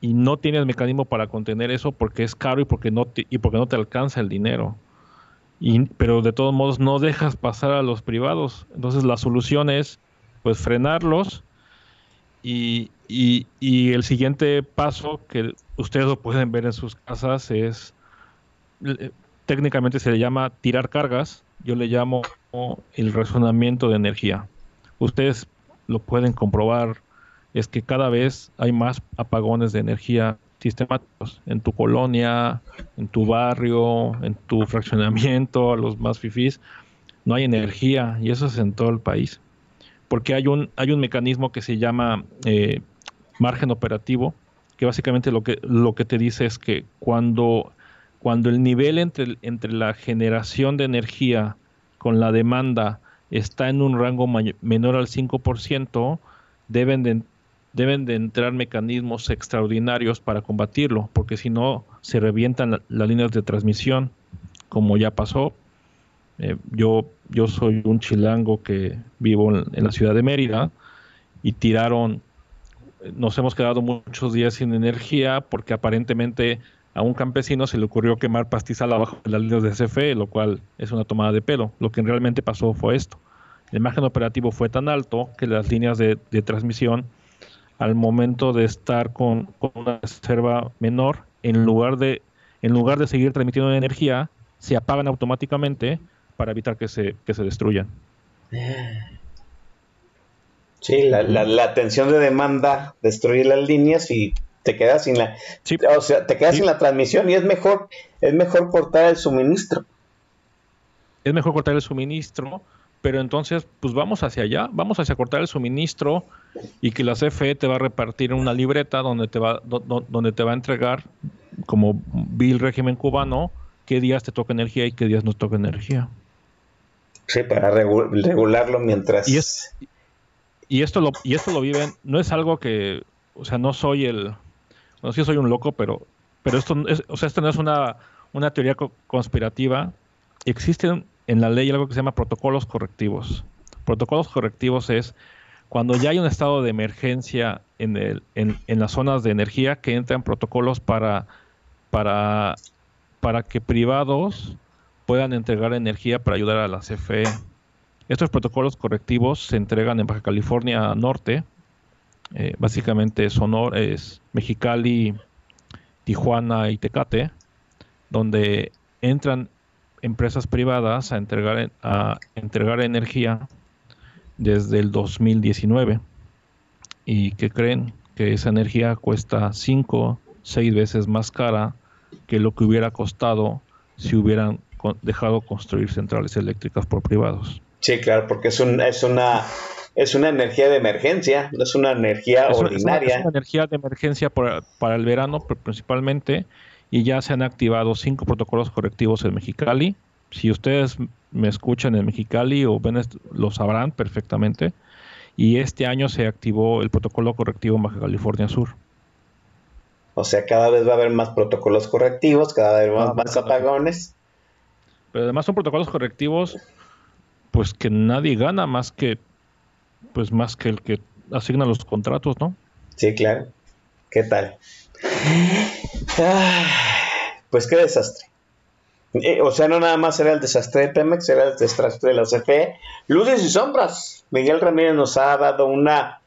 y no tienes mecanismo para contener eso porque es caro y porque no te, y porque no te alcanza el dinero. Y, pero de todos modos no dejas pasar a los privados. Entonces la solución es pues frenarlos y, y, el siguiente paso que ustedes lo pueden ver en sus casas es técnicamente se le llama tirar cargas, yo le llamo el razonamiento de energía. Ustedes lo pueden comprobar es que cada vez hay más apagones de energía sistemáticos en tu colonia, en tu barrio, en tu fraccionamiento, los más fifís, no hay energía y eso es en todo el país. Porque hay un, hay un mecanismo que se llama eh, margen operativo, que básicamente lo que, lo que te dice es que cuando, cuando el nivel entre, entre la generación de energía con la demanda está en un rango menor al 5%, deben de deben de entrar mecanismos extraordinarios para combatirlo, porque si no se revientan la, las líneas de transmisión, como ya pasó. Eh, yo, yo soy un chilango que vivo en, la ciudad de Mérida y tiraron, nos hemos quedado muchos días sin energía porque aparentemente a un campesino se le ocurrió quemar pastizal abajo de las líneas de CFE, lo cual es una tomada de pelo. Lo que realmente pasó fue esto. El margen operativo fue tan alto que las líneas de, transmisión al momento de estar con, con, una reserva menor, en lugar de en lugar de seguir transmitiendo energía, se apagan automáticamente para evitar que se, que se destruyan.
Sí, la, la, la, tensión de demanda destruye las líneas y te quedas sin la, sí. o sea, te quedas sí. sin la transmisión y es mejor, es mejor cortar el suministro.
Es mejor cortar el suministro, pero entonces pues vamos hacia allá, vamos hacia cortar el suministro y que la CFE te va a repartir una libreta donde te va, do, donde te va a entregar, como vi el régimen cubano, qué días te toca energía y qué días no toca energía.
Sí, para regu- regularlo mientras...
Y, es, y, esto lo, y esto lo viven, no es algo que, o sea, no soy el, bueno, sí soy un loco, pero, pero esto, no es, o sea, esto no es una, una teoría co- conspirativa. Existen en la ley algo que se llama protocolos correctivos. Protocolos correctivos es cuando ya hay un estado de emergencia en, el, en, en las zonas de energía que entran protocolos para, para, para que privados puedan entregar energía para ayudar a la CFE. Estos protocolos correctivos se entregan en Baja California Norte, eh, básicamente Sonor, es Mexicali, Tijuana y Tecate, donde entran empresas privadas a entregar, en- a entregar energía desde el 2019 y que creen que esa energía cuesta 5, 6 veces más cara que lo que hubiera costado si hubieran dejado construir centrales eléctricas por privados.
Sí, claro, porque es, un, es, una, es una energía de emergencia, no es una energía
Es
ordinaria.
Es una, energía de emergencia por- para el verano pr- principalmente y ya se han activado cinco protocolos correctivos en Mexicali. Si ustedes me escuchan en Mexicali o ven lo sabrán perfectamente. Y este año se activó el protocolo correctivo en Baja California Sur.
O sea, cada vez va a haber más protocolos correctivos, cada vez más,
Ah,
más apagones.
Pero además son protocolos correctivos, pues que nadie gana más que, pues más que el que asigna los contratos, ¿no?
Sí, claro. ¿Qué tal? Ah, Pues qué desastre. Eh, o sea, no nada más era el desastre de Pemex, era el desastre de la CFE. Luces y sombras. Miguel Ramírez nos ha dado una,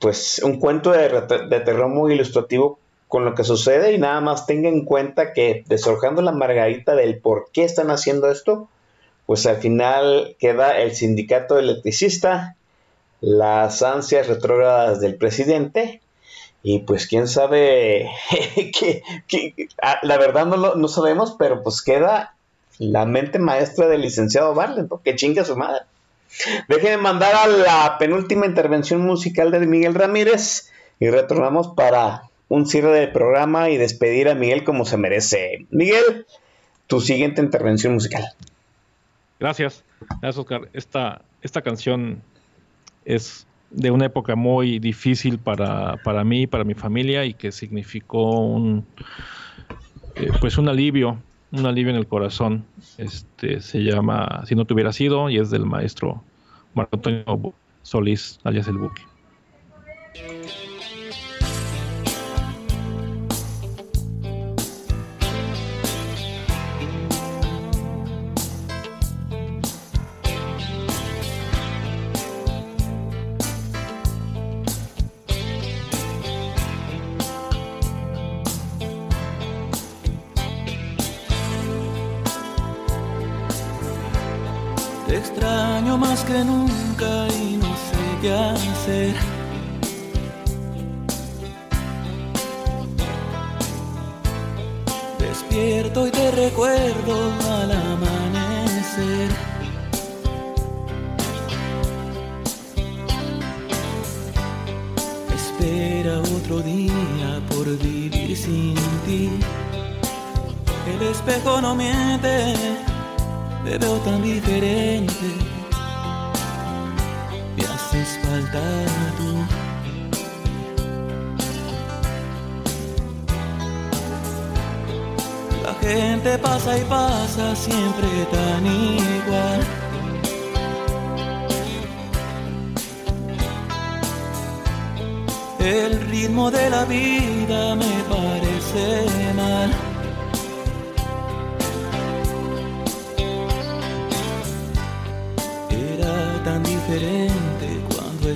pues, un cuento de, de terror muy ilustrativo con lo que sucede y nada más tenga en cuenta que deshojando la margarita del por qué están haciendo esto, pues al final queda el sindicato electricista, las ansias retrógradas del presidente y pues quién sabe [LAUGHS] que, ah, la verdad no lo no sabemos, pero pues queda la mente maestra del licenciado Barlet, que chingue a su madre. Déjenme mandar a la penúltima intervención musical de Miguel Ramírez y retornamos para un cierre del programa y despedir a Miguel como se merece. Miguel, tu siguiente intervención musical.
Gracias. Gracias, Oscar. Esta, esta canción es de una época muy difícil para, para mí y para mi familia y que significó un eh, pues un alivio, un alivio en el corazón. Este se llama Si no te hubiera sido y es del maestro Marco Antonio Solís, alias el Buque.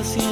pasa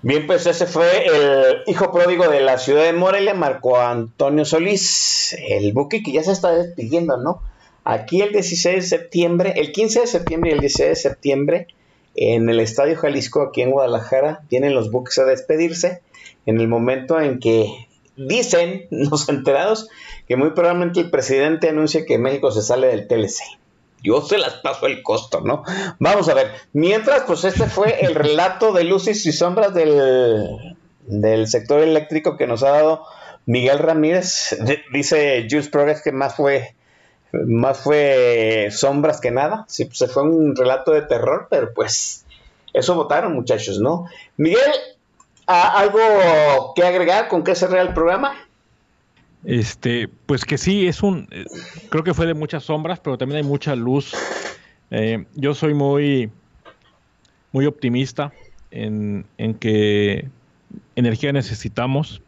Bien, pues ese fue el hijo pródigo de la ciudad de Morelia, Marco Antonio Solís, el buque que ya se está despidiendo, ¿no? Aquí el 16 de septiembre, el 15 de septiembre y el 16 de septiembre, en el Estadio Jalisco, aquí en Guadalajara, tienen los buques a despedirse, en el momento en que dicen [LAUGHS] los enterados que muy probablemente el presidente anuncie que México se sale del TLC. Yo se las paso el costo, ¿no? Vamos a ver. Mientras, pues este fue el relato de luces y sombras del, del sector eléctrico que nos ha dado Miguel Ramírez. Dice Jules Progress que más fue más fue sombras que nada. Sí, pues fue un relato de terror, pero pues eso votaron, muchachos, ¿no? Miguel, ¿a- ¿algo que agregar con qué cerrar el programa?
Este, pues que sí, es un, eh, creo que fue de muchas sombras, pero también hay mucha luz. Eh, yo soy muy, muy optimista en, en que energía necesitamos.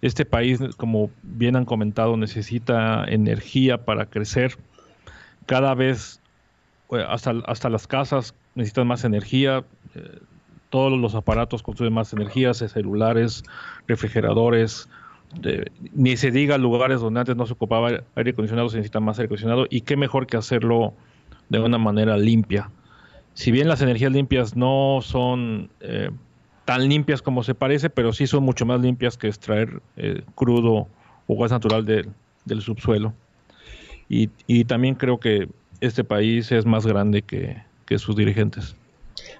Este país, como bien han comentado, necesita energía para crecer. Cada vez, eh, hasta, hasta las casas necesitan más energía. todos los aparatos consumen más energía, celulares, refrigeradores, ni se diga lugares donde antes no se ocupaba aire acondicionado, se necesita más aire acondicionado y qué mejor que hacerlo de una manera limpia. Si bien las energías limpias no son eh, tan limpias como se parece, pero sí son mucho más limpias que extraer eh, crudo o gas natural del- subsuelo. Y, y también creo que este país es más grande que, que sus dirigentes.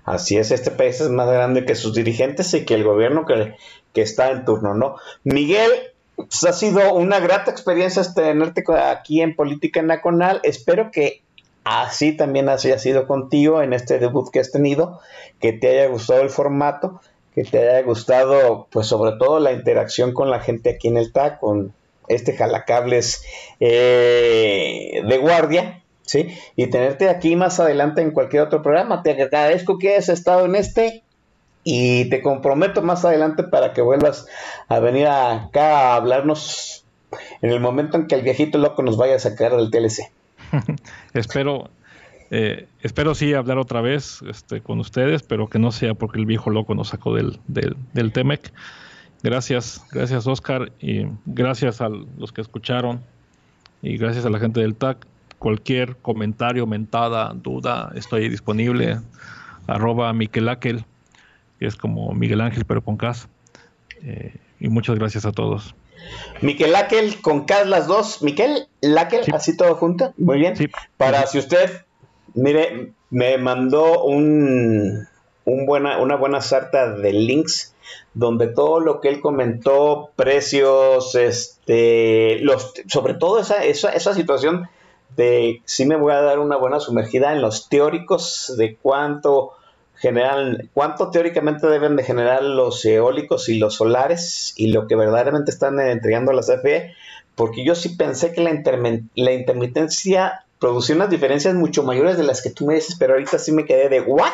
Así es, este país es más grande que sus dirigentes y que el gobierno que, que está en turno, ¿no? Miguel, pues ha sido una grata experiencia tenerte aquí en Política Nacional. Espero que así también haya sido contigo en este debut que has tenido, que te haya gustado el formato, que te haya gustado, pues sobre todo la interacción con la gente aquí en el TAC, con este jalacables eh, de guardia, ¿sí? Y tenerte aquí más adelante en cualquier otro programa. Te agradezco que hayas estado en este y te comprometo más adelante para que vuelvas a venir acá a hablarnos en el momento en que el viejito loco nos vaya a sacar del TLC. [LAUGHS]
espero, eh, espero sí hablar otra vez este, con ustedes, pero que no sea porque el viejo loco nos sacó del, del, del Temec. Gracias, gracias Oscar y gracias a los que escucharon y gracias a la gente del TAC. Cualquier comentario, mentada, duda, estoy disponible. Arroba Miquelaquel, que es como Miguel Ángel pero con casa. Eh, y muchas gracias a todos.
Miquel Laquel con K las dos. Miquel Laquel, así todo junto. Muy bien. Para si usted, mire, me mandó un, un buena, una buena sarta de links donde todo lo que él comentó, precios, este, los, sobre todo esa, esa, esa situación de sí me voy a dar una buena sumergida en los teóricos de cuánto generan, cuánto teóricamente deben de generar los eólicos y los solares y lo que verdaderamente están entregando a la CFE, porque yo sí pensé que la, la intermitencia producía unas diferencias mucho mayores de las que tú me dices, pero ahorita sí me quedé de ¿what?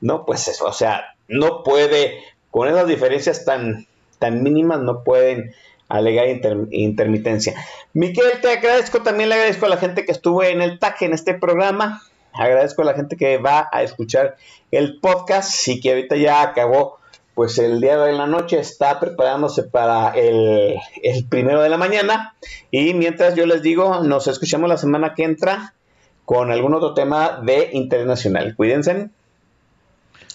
No, pues eso, o sea, no puede, con esas diferencias tan, tan mínimas, no pueden alegar intermitencia. Miquel, te agradezco, también le agradezco a la gente que estuvo en el TAC en este programa. Agradezco a la gente que va a escuchar el podcast y que ahorita ya acabó, pues el día de la noche está preparándose para el, el primero de la mañana. Y mientras yo les digo, nos escuchamos la semana que entra con algún otro tema de internacional. Cuídense.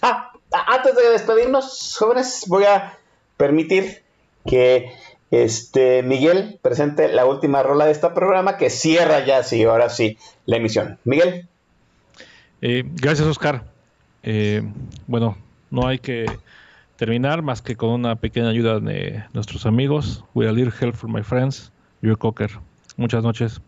Ah, antes de despedirnos, jóvenes, voy a permitir que este Miguel presente la última rola de este programa que cierra ya, sí, ahora sí, la emisión. Miguel.
Eh, gracias, Oscar. Eh, bueno, no hay que terminar más que con una pequeña ayuda de nuestros amigos. With a little help from my friends, Your Cocker. Muchas noches.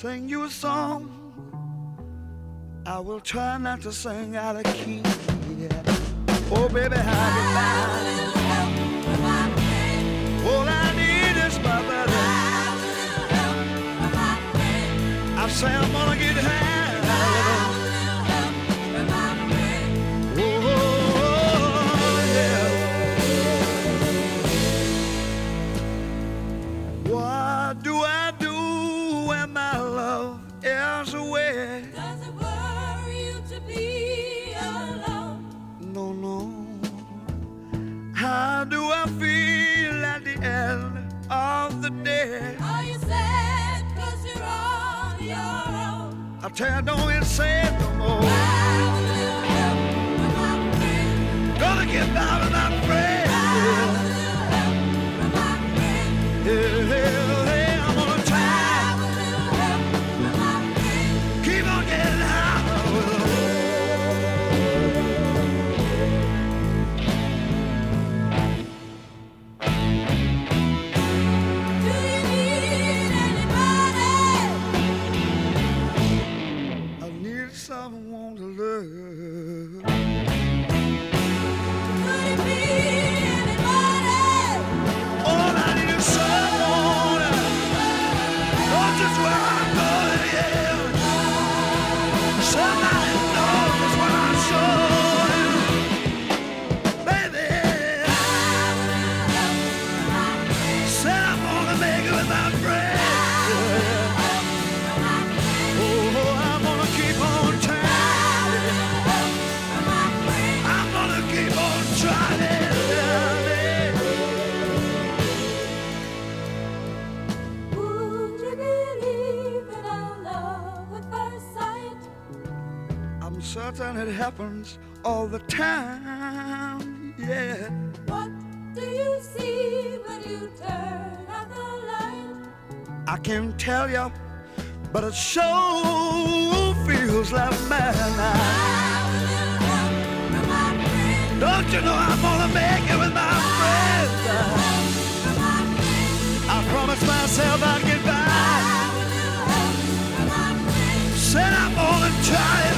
Sing you a song. I will try not to sing out of key. Yeah. Oh, baby, how you lie? All I need is my buddy. I say I'm gonna get high. Of?
Are you sad cause you're on your own?
I tell you, don't it no more. Gonna get by with it happens all the time. Yeah.
What do you see when you turn out the light?
I can't tell you, but it sure feels like midnight. Don't you know I'm gonna make it with my friends? I promised myself I'd get by. Said I'm gonna try it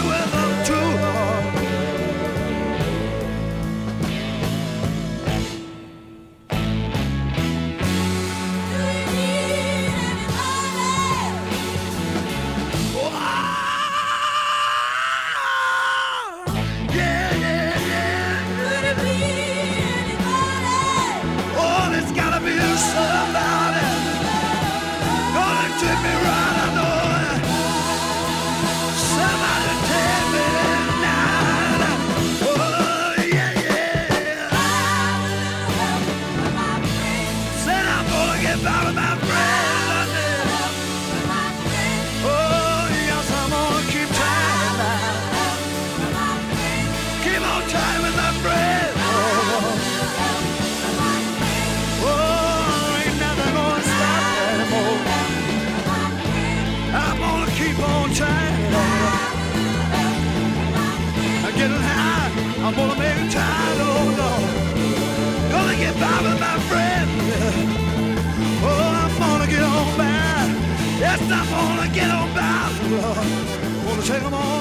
take them all